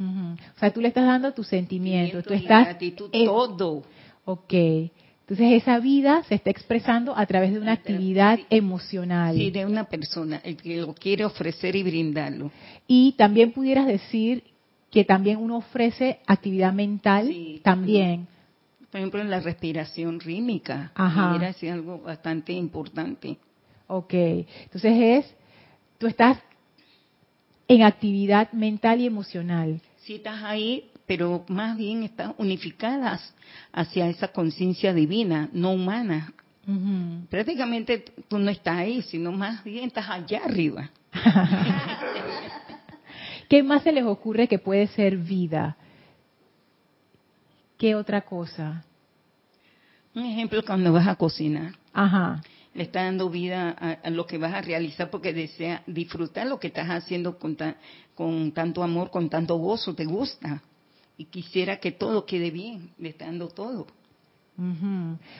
O sea, tú le estás dando tu sentimiento, tú estás... Gratitud, todo. Ok. Entonces esa vida se está expresando a través de una actividad emocional. Sí, de una persona, el que lo quiere ofrecer y brindarlo. Y también pudieras decir que también uno ofrece actividad mental también. Por ejemplo, en la respiración rítmica. Ajá. Era así algo bastante importante. Ok. Entonces es, tú estás en actividad mental y emocional. Sí, estás ahí pero más bien están unificadas hacia esa conciencia divina, no humana. Prácticamente tú no estás ahí, sino más bien estás allá arriba. [LAUGHS] ¿Qué más se les ocurre que puede ser vida? ¿Qué otra cosa? Un ejemplo cuando vas a cocinar. Ajá. Le está dando vida a, lo que vas a realizar porque desea disfrutar lo que estás haciendo con, con tanto amor, con tanto gozo, te gusta y quisiera que todo quede bien, le está dando todo.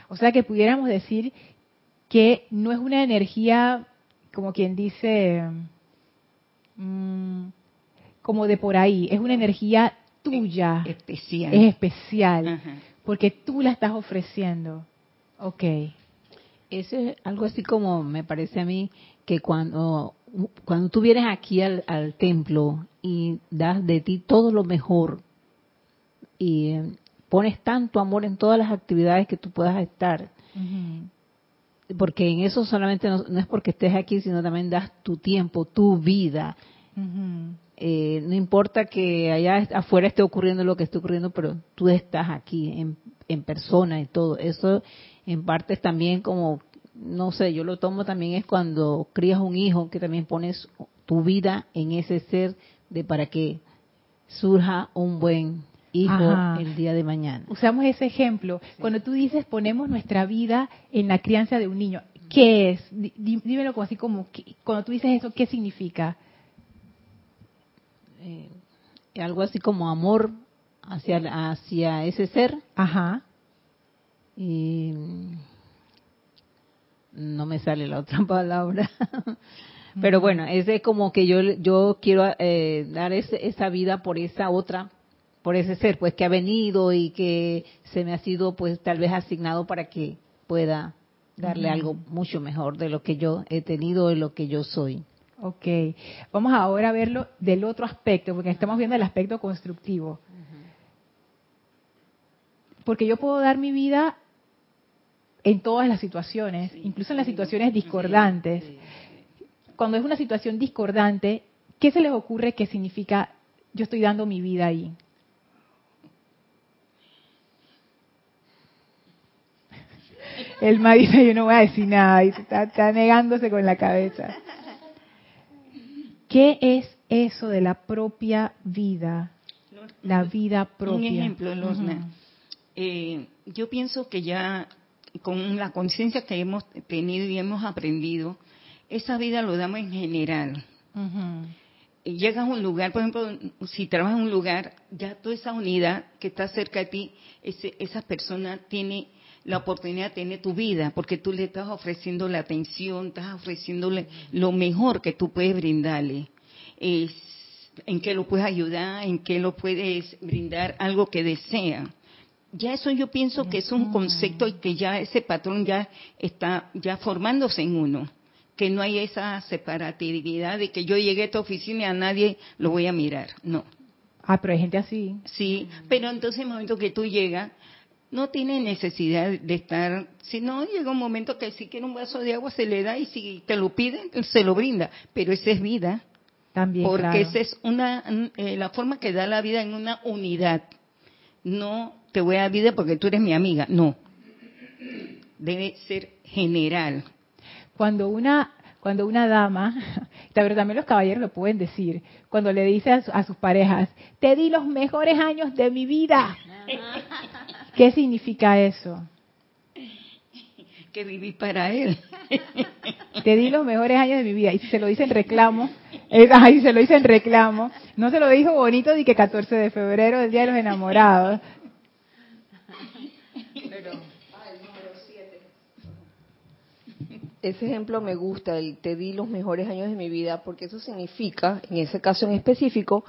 O sea que pudiéramos decir que no es una energía como quien dice, mm, como de por ahí, es una energía tuya. Especial. Es especial, Ajá. porque tú la estás ofreciendo. Ok. Eso es algo así como me parece a mí que cuando, cuando tú vienes aquí al, al templo y das de ti todo lo mejor y pones tanto amor en todas las actividades que tú puedas estar, porque en eso solamente no, no es porque estés aquí, sino también das tu tiempo, tu vida. Eh, no importa que allá afuera esté ocurriendo lo que esté ocurriendo, pero tú estás aquí en, en persona y todo. Eso en parte es también como, no sé, yo lo tomo también es cuando crías un hijo que también pones tu vida en ese ser de para que surja un buen hijo Ajá. el día de mañana. Usamos ese ejemplo. Cuando tú dices ponemos nuestra vida en la crianza de un niño, ¿qué es? Dí- dí- Dímelo como así como, ¿qué- cuando tú dices eso, ¿qué significa? Eh, algo así como amor hacia, hacia ese ser Ajá. y no me sale la otra [LAUGHS] palabra pero bueno ese es como que yo yo quiero eh, dar ese- esa vida por esa otra por ese ser pues que ha venido y que se me ha sido pues tal vez asignado para que pueda darle algo mucho mejor de lo que yo he tenido y lo que yo soy Ok. Vamos ahora a verlo del otro aspecto, porque estamos viendo el aspecto constructivo. Porque yo puedo dar mi vida en todas las situaciones, incluso en las situaciones discordantes. Cuando es una situación discordante, ¿qué se les ocurre que significa yo estoy dando mi vida ahí? El ma dice, yo no voy a decir nada, y está, está negándose con la cabeza. ¿Qué es eso de la propia vida? La vida propia. Un ejemplo. Eh, yo pienso que ya con la conciencia que hemos tenido y hemos aprendido, esa vida lo damos en general. Llegas a un lugar, por ejemplo, si trabajas en un lugar, ya toda esa unidad que está cerca de ti, ese- esa persona tiene la oportunidad de tener tu vida, porque tú le estás ofreciendo la atención, estás ofreciéndole lo mejor que tú puedes brindarle. Es, en qué lo puedes ayudar, en qué lo puedes brindar, algo que desea. Ya eso yo pienso que es un concepto y que ya ese patrón ya está ya formándose en uno. Que no hay esa separatividad de que yo llegué a esta oficina y a nadie lo voy a mirar. No. Ah, pero hay gente así. Sí, pero entonces el momento que tú llegas, no tiene necesidad de estar, si no, llega un momento que si quiere un vaso de agua se le da y si te lo piden, se lo brinda, pero esa es vida, También, porque claro. esa es una, eh, la forma que da la vida en una unidad. No te voy a dar vida porque tú eres mi amiga, no. Debe ser general. Cuando una cuando una dama, [LAUGHS] pero también los caballeros lo pueden decir, cuando le dice a, su- a sus parejas, te di los mejores años de mi vida. [LAUGHS] ¿Qué significa eso? Que viví para él. [LAUGHS] Te di los mejores años de mi vida. Y si se lo dice en reclamo, es, ay, si se lo dice en reclamo, no se lo dijo bonito de que 14 de febrero, el Día de los Enamorados. Ese ejemplo me gusta, el te di los mejores años de mi vida, porque eso significa, en ese caso en específico,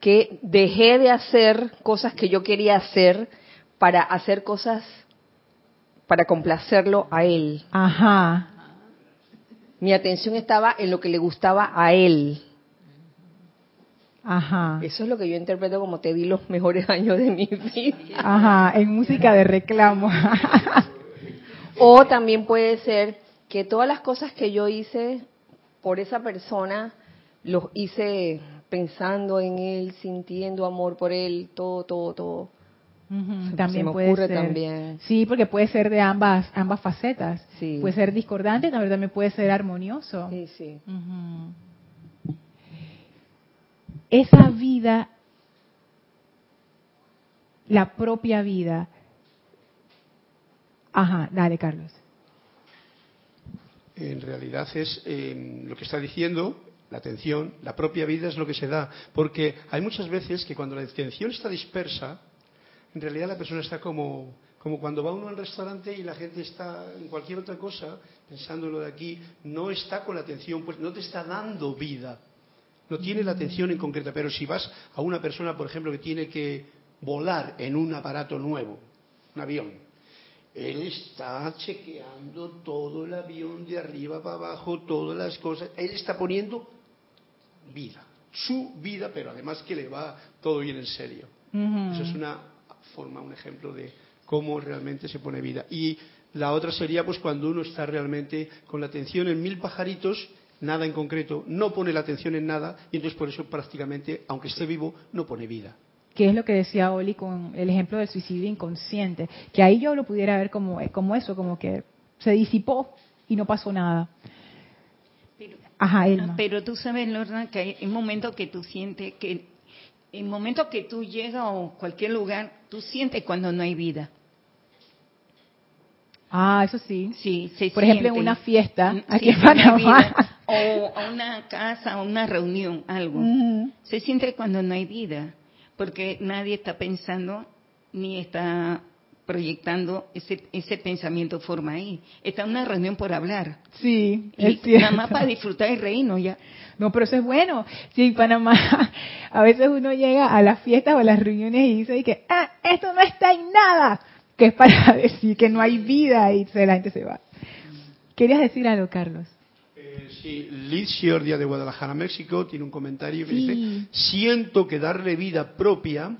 que dejé de hacer cosas que yo quería hacer para hacer cosas para complacerlo a él. Ajá. Mi atención estaba en lo que le gustaba a él. Ajá. Eso es lo que yo interpreto como te di los mejores [LAUGHS] años de mi vida. Ajá. En música de reclamo. [LAUGHS] O también puede ser que todas las cosas que yo hice por esa persona, los hice pensando en él, sintiendo amor por él, todo, todo, todo. También se me puede ocurre ser. también. Sí, porque puede ser de ambas ambas facetas. Sí. Puede ser discordante, pero también puede ser armonioso. Sí, sí. Ujú. Esa vida, la propia vida. Ajá, dale, Carlos. En realidad es eh, lo que está diciendo, la atención, la propia vida es lo que se da. Porque hay muchas veces que cuando la atención está dispersa, en realidad la persona está como, como cuando va uno al restaurante y la gente está en cualquier otra cosa, pensando lo de aquí, no está con la atención, pues no te está dando vida, no tiene la atención en concreta. Pero si vas a una persona, por ejemplo, que tiene que volar en un aparato nuevo, un avión, él está chequeando todo el avión de arriba para abajo, todas las cosas, él está poniendo vida, su vida, pero además que le va todo bien en serio. Eso es una forma, un ejemplo de cómo realmente se pone vida. Y la otra sería pues cuando uno está realmente con la atención en mil pajaritos, nada en concreto, no pone la atención en nada y entonces por eso prácticamente, aunque esté vivo, no pone vida. Que es lo que decía Oli con el ejemplo del suicidio inconsciente, que ahí yo lo pudiera ver como, como eso, como que se disipó y no pasó nada. Pero, Ajá, Elma. pero tú sabes, Lorna, que hay momentos que tú sientes que, en momentos que tú llegas a cualquier lugar, tú sientes cuando no hay vida. Ah, eso sí. Sí, se Por ejemplo, en una fiesta Mm, aquí sí, en Panamá. O a una casa, a una reunión, algo. Se siente cuando no hay vida, porque nadie está pensando ni está proyectando ese, ese pensamiento forma ahí. Está en una reunión por hablar. Sí, Y es cierto. nada más para disfrutar y reírnos ya. No, pero eso es bueno. Sí, en Panamá [LAUGHS] a veces uno llega a las fiestas o a las reuniones y dice que ah, esto no está en nada, que es para [LAUGHS] decir que no hay vida y la gente se va. ¿Querías decir algo, Carlos? Eh, sí, Liz Shiordia de Guadalajara, México, tiene un comentario que Sí. dice, siento que darle vida propia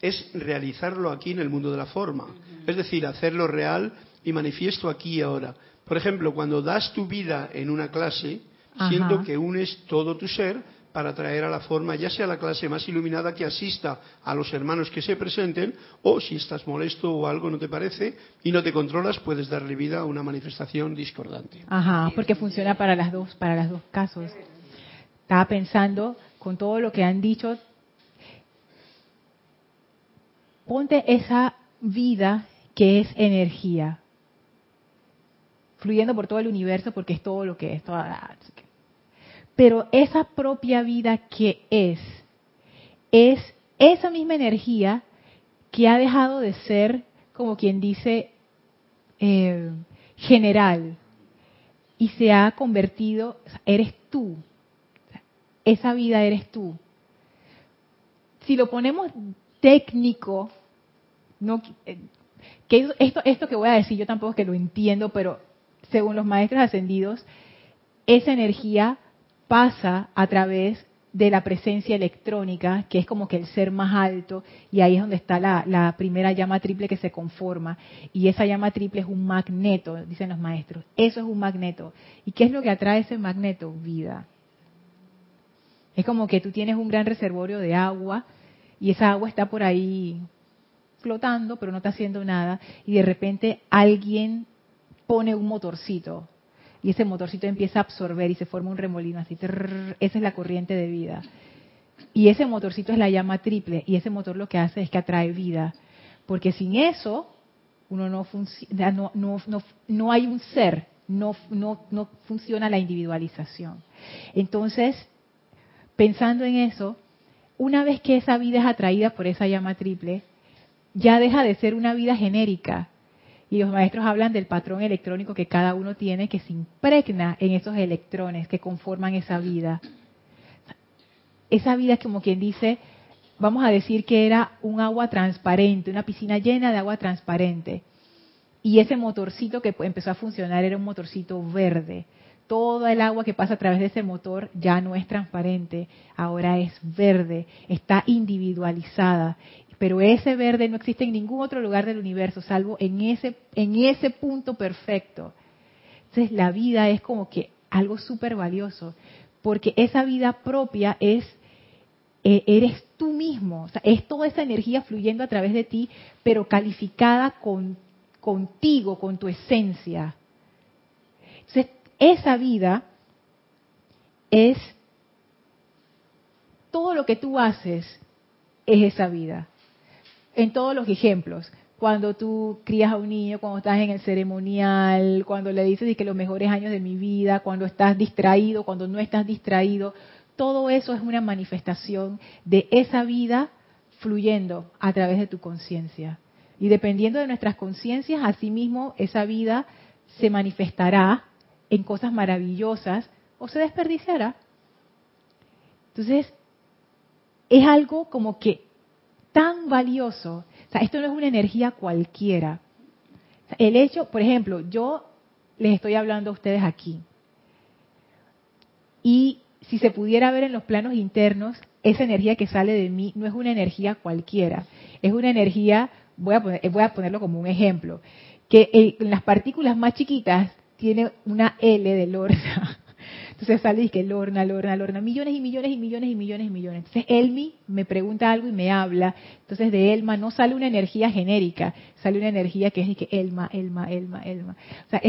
es realizarlo aquí en el mundo de la forma, es decir, hacerlo real y manifiesto aquí y ahora. Por ejemplo, cuando das tu vida en una clase, Ajá. siento que unes todo tu ser para traer a la forma, ya sea la clase más iluminada que asista a los hermanos que se presenten, o si estás molesto o algo no te parece y no te controlas, puedes darle vida a una manifestación discordante. Ajá, porque funciona para las dos, para los dos casos. Estaba pensando con todo lo que han dicho, ponte esa vida que es energía, fluyendo por todo el universo porque es todo lo que es, toda pero esa propia vida que es, es esa misma energía que ha dejado de ser, como quien dice, eh, general y se ha convertido, eres tú, esa vida eres tú. Si lo ponemos técnico, eh, que esto, que voy a decir yo tampoco es que lo entiendo, pero según los maestros ascendidos, esa energía pasa a través de la presencia electrónica, que es como que el ser más alto, y ahí es donde está la primera llama triple que se conforma. Y esa llama triple es un magneto, dicen los maestros. Eso es un magneto. ¿Y qué es lo que atrae ese magneto? Vida. Es como que tú tienes un gran reservorio de agua y esa agua está por ahí flotando, pero no está haciendo nada, y de repente alguien pone un motorcito y ese motorcito empieza a absorber y se forma un remolino así. esa es la corriente de vida. Y ese motorcito es la llama triple y ese motor lo que hace es que atrae vida. Porque sin eso, uno no funciona, no, no, no, no hay un ser, no, no, no funciona la individualización. Entonces, pensando en eso, una vez que esa vida es atraída por esa llama triple, ya deja de ser una vida genérica. Y los maestros hablan del patrón electrónico que cada uno tiene, que se impregna en esos electrones que conforman esa vida. Esa vida es como quien dice, vamos a decir que era un agua transparente, una piscina llena de agua transparente. Y ese motorcito que empezó a funcionar era un motorcito verde. Toda el agua que pasa a través de ese motor ya no es transparente, ahora es verde, está individualizada. Pero ese verde no existe en ningún otro lugar del universo, salvo en ese, en ese punto perfecto. Entonces la vida es como que algo súper valioso, porque esa vida propia es, eh, eres tú mismo, o sea, es toda esa energía fluyendo a través de ti, pero calificada con, contigo, con tu esencia. Entonces, esa vida es todo lo que tú haces es esa vida. En todos los ejemplos, cuando tú crías a un niño, cuando estás en el ceremonial, cuando le dices que los mejores años de mi vida, cuando estás distraído, cuando no estás distraído, todo eso es una manifestación de esa vida fluyendo a través de tu conciencia. Y dependiendo de nuestras conciencias, asimismo esa vida se manifestará en cosas maravillosas o se desperdiciará. Entonces, es algo como que tan valioso. O sea, esto no es una energía cualquiera. el hecho, por ejemplo, yo les estoy hablando a ustedes aquí. Y si se pudiera ver en los planos internos, esa energía que sale de mí no es una energía cualquiera. Es una energía, voy a, voy a ponerlo como un ejemplo, que en las partículas más chiquitas tiene una L de Lorna. Entonces sale y que Lorna, Lorna, Lorna, millones y millones y millones y millones y millones. Entonces Elmi me pregunta algo y me habla. Entonces de Elma no sale una energía genérica, sale una energía que es que Elma, Elma, Elma, Elma. O sea,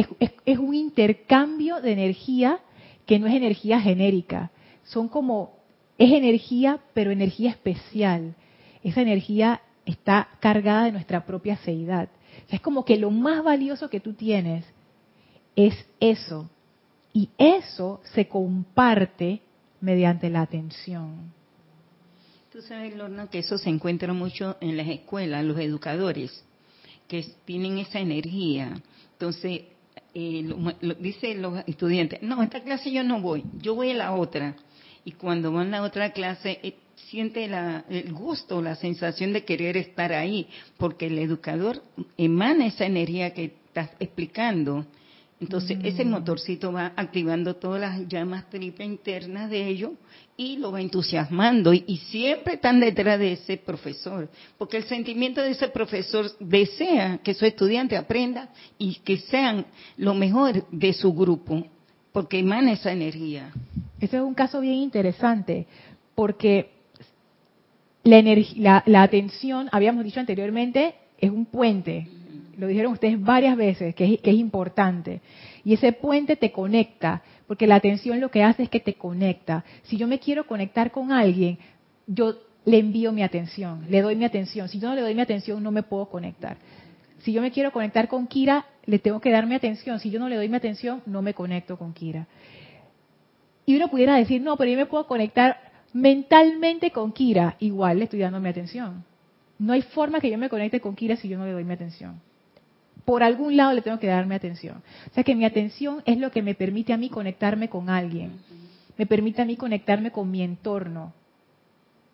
es, un intercambio de energía que no es energía genérica. Son como, es energía, pero energía especial. Esa energía está cargada de nuestra propia seidad. es como que lo más valioso que tú tienes es eso. Y eso se comparte mediante la atención. Tú sabes, Lorna, que eso se encuentra mucho en las escuelas, los educadores, que tienen esa energía. Entonces, eh, lo, dicen los estudiantes, no, esta clase yo no voy, yo voy a la otra. Y cuando van a la otra clase, eh, siente el gusto, la sensación de querer estar ahí, porque el educador emana esa energía que estás explicando. Entonces, ese mm. motorcito va activando todas las llamas triple internas de ellos y lo va entusiasmando. Y, siempre están detrás de ese profesor, porque el sentimiento de ese profesor desea que su estudiante aprenda y que sean lo mejor de su grupo, porque emana esa energía. Ese es un caso bien interesante, porque la, la atención, habíamos dicho anteriormente, es un puente lo dijeron ustedes varias veces, que es, importante. Y ese puente te conecta, porque la atención lo que hace es que te conecta. Si yo me quiero conectar con alguien, yo le envío mi atención, le doy mi atención. Si yo no le doy mi atención, no me puedo conectar. Si yo me quiero conectar con Kira, le tengo que dar mi atención. Si yo no le doy mi atención, no me conecto con Kira. Y uno pudiera decir, no, pero yo me puedo conectar mentalmente con Kira. Igual le estoy dando mi atención. No hay forma que yo me conecte con Kira si yo no le doy mi atención por algún lado le tengo que dar mi atención. O sea que mi atención es lo que me permite a mí conectarme con alguien, me permite a mí conectarme con mi entorno,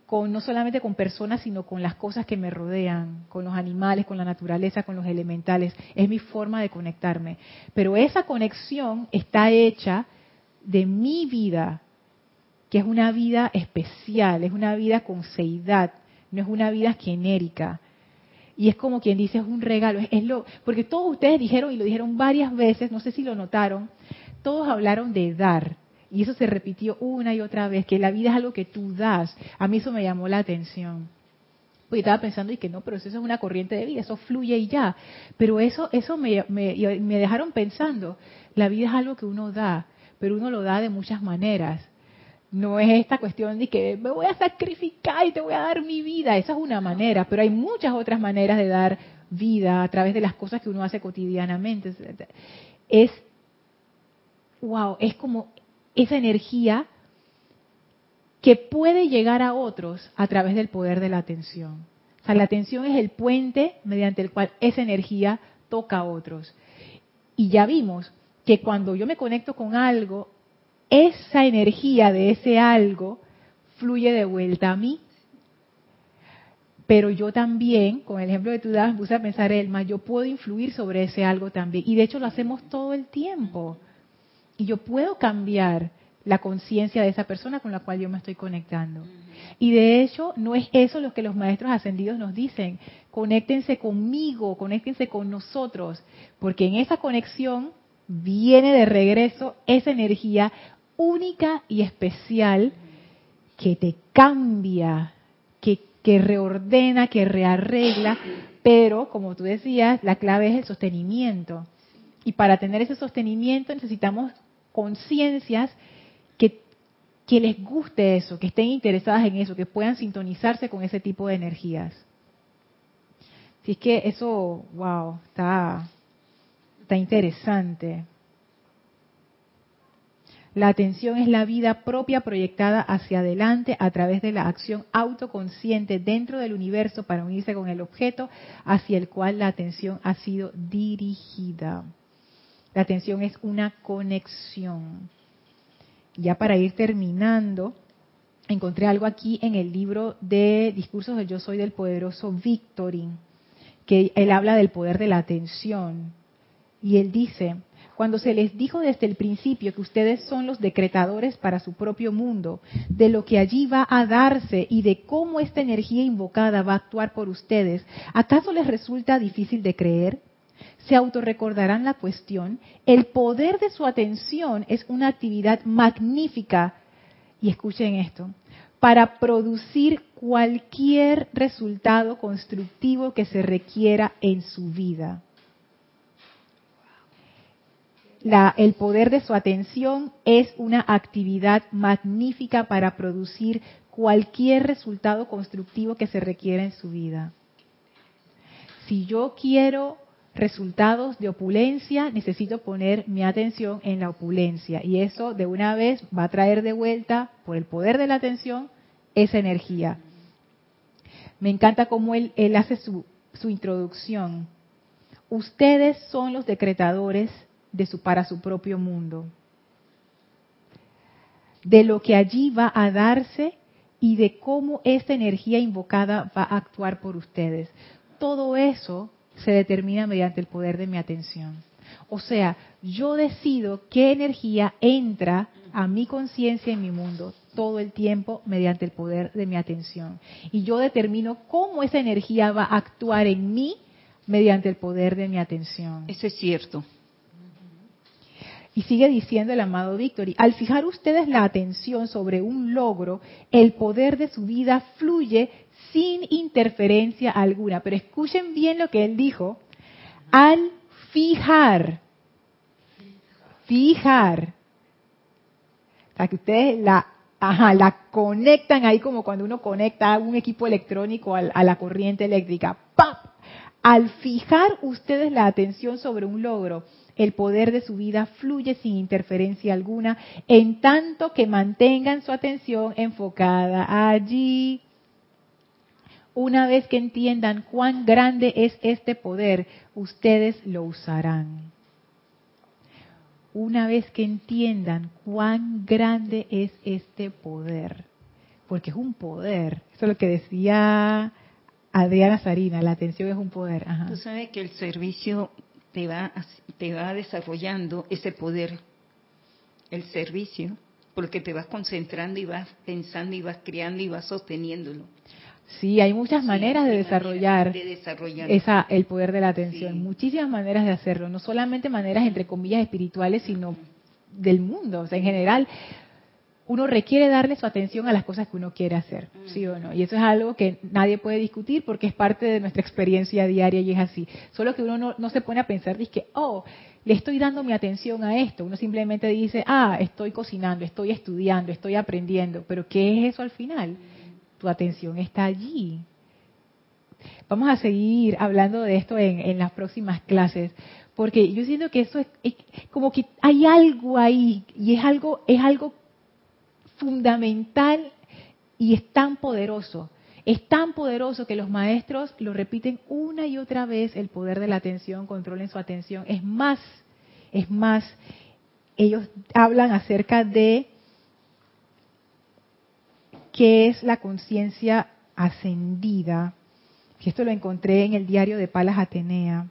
con no solamente con personas, sino con las cosas que me rodean, con los animales, con la naturaleza, con los elementales. Es mi forma de conectarme. Pero esa conexión está hecha de mi vida, que es una vida especial, es una vida con seidad, no es una vida genérica. Y es como quien dice, es un regalo, es, lo, porque todos ustedes dijeron y lo dijeron varias veces, no sé si lo notaron, todos hablaron de dar. Y eso se repitió una y otra vez, que la vida es algo que tú das. A mí eso me llamó la atención. Pues estaba pensando y que no, pero eso es una corriente de vida, eso fluye y ya. Pero eso, eso me, me, me dejaron pensando, la vida es algo que uno da, pero uno lo da de muchas maneras. No es esta cuestión de que me voy a sacrificar y te voy a dar mi vida. Esa es una manera, pero hay muchas otras maneras de dar vida a través de las cosas que uno hace cotidianamente. Es, wow, es como esa energía que puede llegar a otros a través del poder de la atención. O sea, la atención es el puente mediante el cual esa energía toca a otros. Y ya vimos que cuando yo me conecto con algo, esa energía de ese algo fluye de vuelta a mí. Pero yo también, con el ejemplo que tú das, me puse a pensar, Elma, yo puedo influir sobre ese algo también. Y de hecho lo hacemos todo el tiempo. Y yo puedo cambiar la conciencia de esa persona con la cual yo me estoy conectando. Y de hecho, no es eso lo que los maestros ascendidos nos dicen. Conéctense conmigo, conéctense con nosotros, porque en esa conexión viene de regreso esa energía única y especial que te cambia, que, reordena, que rearregla, pero como tú decías, la clave es el sostenimiento. Y para tener ese sostenimiento necesitamos conciencias que, que les guste eso, que estén interesadas en eso, que puedan sintonizarse con ese tipo de energías. Así es que eso, wow, está, está interesante. La atención es la vida propia proyectada hacia adelante a través de la acción autoconsciente dentro del universo para unirse con el objeto hacia el cual la atención ha sido dirigida. La atención es una conexión. Ya para ir terminando, encontré algo aquí en el libro de Discursos del Yo Soy del Poderoso Victorin, que él habla del poder de la atención. Y él dice, cuando se les dijo desde el principio que ustedes son los decretadores para su propio mundo, de lo que allí va a darse y de cómo esta energía invocada va a actuar por ustedes, ¿acaso les resulta difícil de creer? Se autorrecordarán la cuestión. El poder de su atención es una actividad magnífica. Y escuchen esto, para producir cualquier resultado constructivo que se requiera en su vida el poder de su atención es una actividad magnífica para producir cualquier resultado constructivo que se requiera en su vida. Si yo quiero resultados de opulencia, necesito poner mi atención en la opulencia. Y eso de una vez va a traer de vuelta, por el poder de la atención, esa energía. Me encanta cómo él, hace su introducción. Ustedes son los decretadores de su, para su propio mundo. De lo que allí va a darse y de cómo esta energía invocada va a actuar por ustedes. Todo eso se determina mediante el poder de mi atención. O sea, yo decido qué energía entra a mi conciencia en mi mundo todo el tiempo mediante el poder de mi atención. Y yo determino cómo esa energía va a actuar en mí mediante el poder de mi atención. Eso es cierto. Y sigue diciendo el amado Victory, al fijar ustedes la atención sobre un logro, el poder de su vida fluye sin interferencia alguna. Pero escuchen bien lo que él dijo. Al fijar, fijar, para que ustedes la, la conectan ahí como cuando uno conecta un equipo electrónico a la corriente eléctrica. ¡Pap! Al fijar ustedes la atención sobre un logro, el poder de su vida fluye sin interferencia alguna, en tanto que mantengan su atención enfocada allí. Una vez que entiendan cuán grande es este poder, ustedes lo usarán. Una vez que entiendan cuán grande es este poder, porque es un poder, eso es lo que decía Adriana Sarina, la atención es un poder. Tú sabes que el servicio te va, te va desarrollando ese poder, el servicio, porque te vas concentrando y vas pensando y vas creando y vas sosteniéndolo. Sí, hay muchas maneras de desarrollar, esa, el poder de la atención, muchísimas maneras de hacerlo, no solamente maneras entre comillas espirituales, sino del mundo, o sea, en general uno requiere darle su atención a las cosas que uno quiere hacer, ¿sí o no? Y eso es algo que nadie puede discutir porque es parte de nuestra experiencia diaria y es así. Solo que uno no, se pone a pensar, dice, oh, le estoy dando mi atención a esto. Uno simplemente dice, ah, estoy cocinando, estoy estudiando, estoy aprendiendo. Pero ¿qué es eso al final? Tu atención está allí. Vamos a seguir hablando de esto en, en las próximas clases, porque yo siento que eso es, es, como que hay algo ahí y es algo es algo fundamental y es tan poderoso. Es tan poderoso que los maestros lo repiten una y otra vez, el poder de la atención, controlen su atención. Es más, es más, ellos hablan acerca de qué es la conciencia ascendida, esto lo encontré en el diario de Palas Atenea.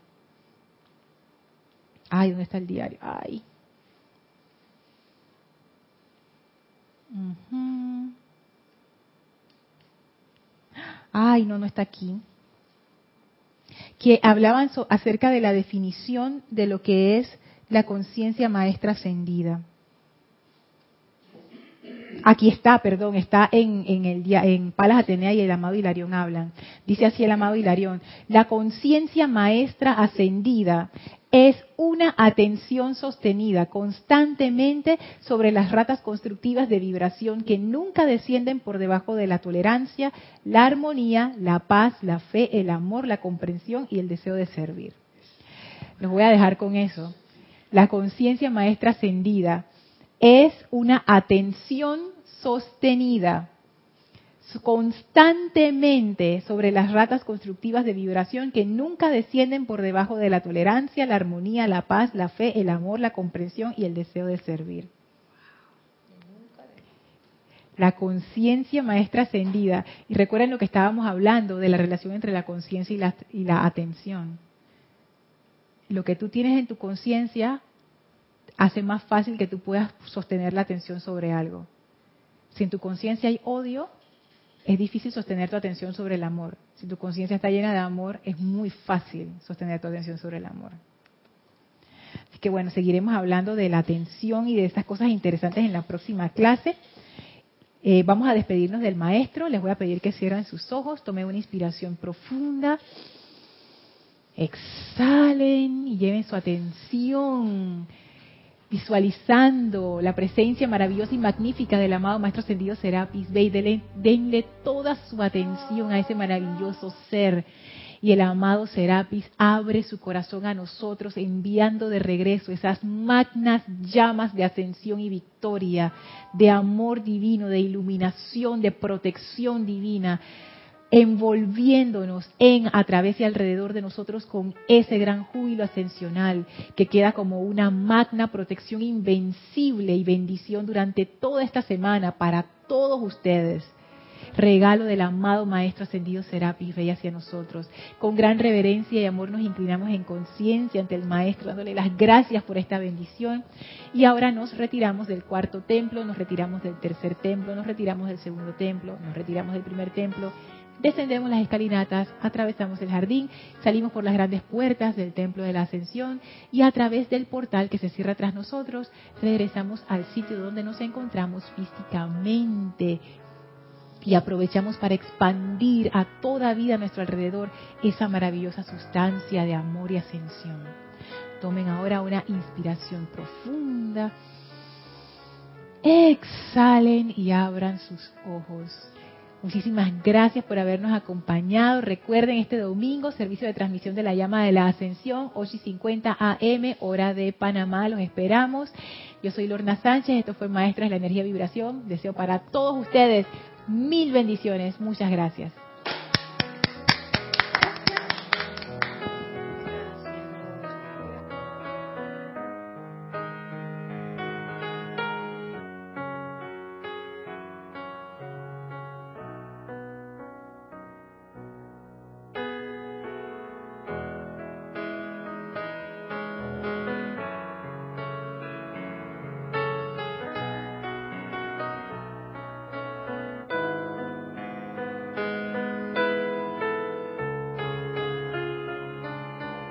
Ay, ¿dónde está el diario? Ay, Ay, no, no está aquí. Que hablaban acerca de la definición de lo que es la conciencia maestra ascendida. Aquí está, perdón, está en, en, el, en Palas Atenea y el amado Hilarión hablan. Dice así el amado Hilarión, la conciencia maestra ascendida es una atención sostenida constantemente sobre las ratas constructivas de vibración que nunca descienden por debajo de la tolerancia, la armonía, la paz, la fe, el amor, la comprensión y el deseo de servir. Los voy a dejar con eso. La conciencia maestra ascendida es una atención sostenida constantemente sobre las ratas constructivas de vibración que nunca descienden por debajo de la tolerancia, la armonía, la paz, la fe, el amor, la comprensión y el deseo de servir. La conciencia maestra ascendida. Y recuerden lo que estábamos hablando de la relación entre la conciencia y la, y la atención. Lo que tú tienes en tu conciencia hace más fácil que tú puedas sostener la atención sobre algo. Si en tu conciencia hay odio, es difícil sostener tu atención sobre el amor. Si tu conciencia está llena de amor, es muy fácil sostener tu atención sobre el amor. Así que bueno, seguiremos hablando de la atención y de estas cosas interesantes en la próxima clase. Eh, vamos a despedirnos del maestro. Les voy a pedir que cierren sus ojos, tomen una inspiración profunda. Exhalen y lleven su atención visualizando la presencia maravillosa y magnífica del amado Maestro Ascendido Serapis Bey. Denle, toda su atención a ese maravilloso ser. Y el amado Serapis abre su corazón a nosotros, enviando de regreso esas magnas llamas de ascensión y victoria, de amor divino, de iluminación, de protección divina envolviéndonos en, a través y alrededor de nosotros con ese gran júbilo ascensional que queda como una magna protección invencible y bendición durante toda esta semana para todos ustedes. Regalo del amado Maestro Ascendido Serapis Rey hacia nosotros. Con gran reverencia y amor nos inclinamos en conciencia ante el Maestro, dándole las gracias por esta bendición. Y ahora nos retiramos del cuarto templo, nos retiramos del tercer templo, nos retiramos del segundo templo, nos retiramos del primer templo Descendemos las escalinatas, atravesamos el jardín, salimos por las grandes puertas del Templo de la Ascensión y a través del portal que se cierra tras nosotros, regresamos al sitio donde nos encontramos físicamente y aprovechamos para expandir a toda vida a nuestro alrededor esa maravillosa sustancia de amor y ascensión. Tomen ahora una inspiración profunda. Exhalen y abran sus ojos. Muchísimas gracias por habernos acompañado. Recuerden este domingo, servicio de transmisión de la llama de la ascensión, 8 y 50 AM, hora de Panamá. Los esperamos. Yo soy Lorna Sánchez, esto fue Maestras de la Energía Vibración. Deseo para todos ustedes mil bendiciones. Muchas gracias.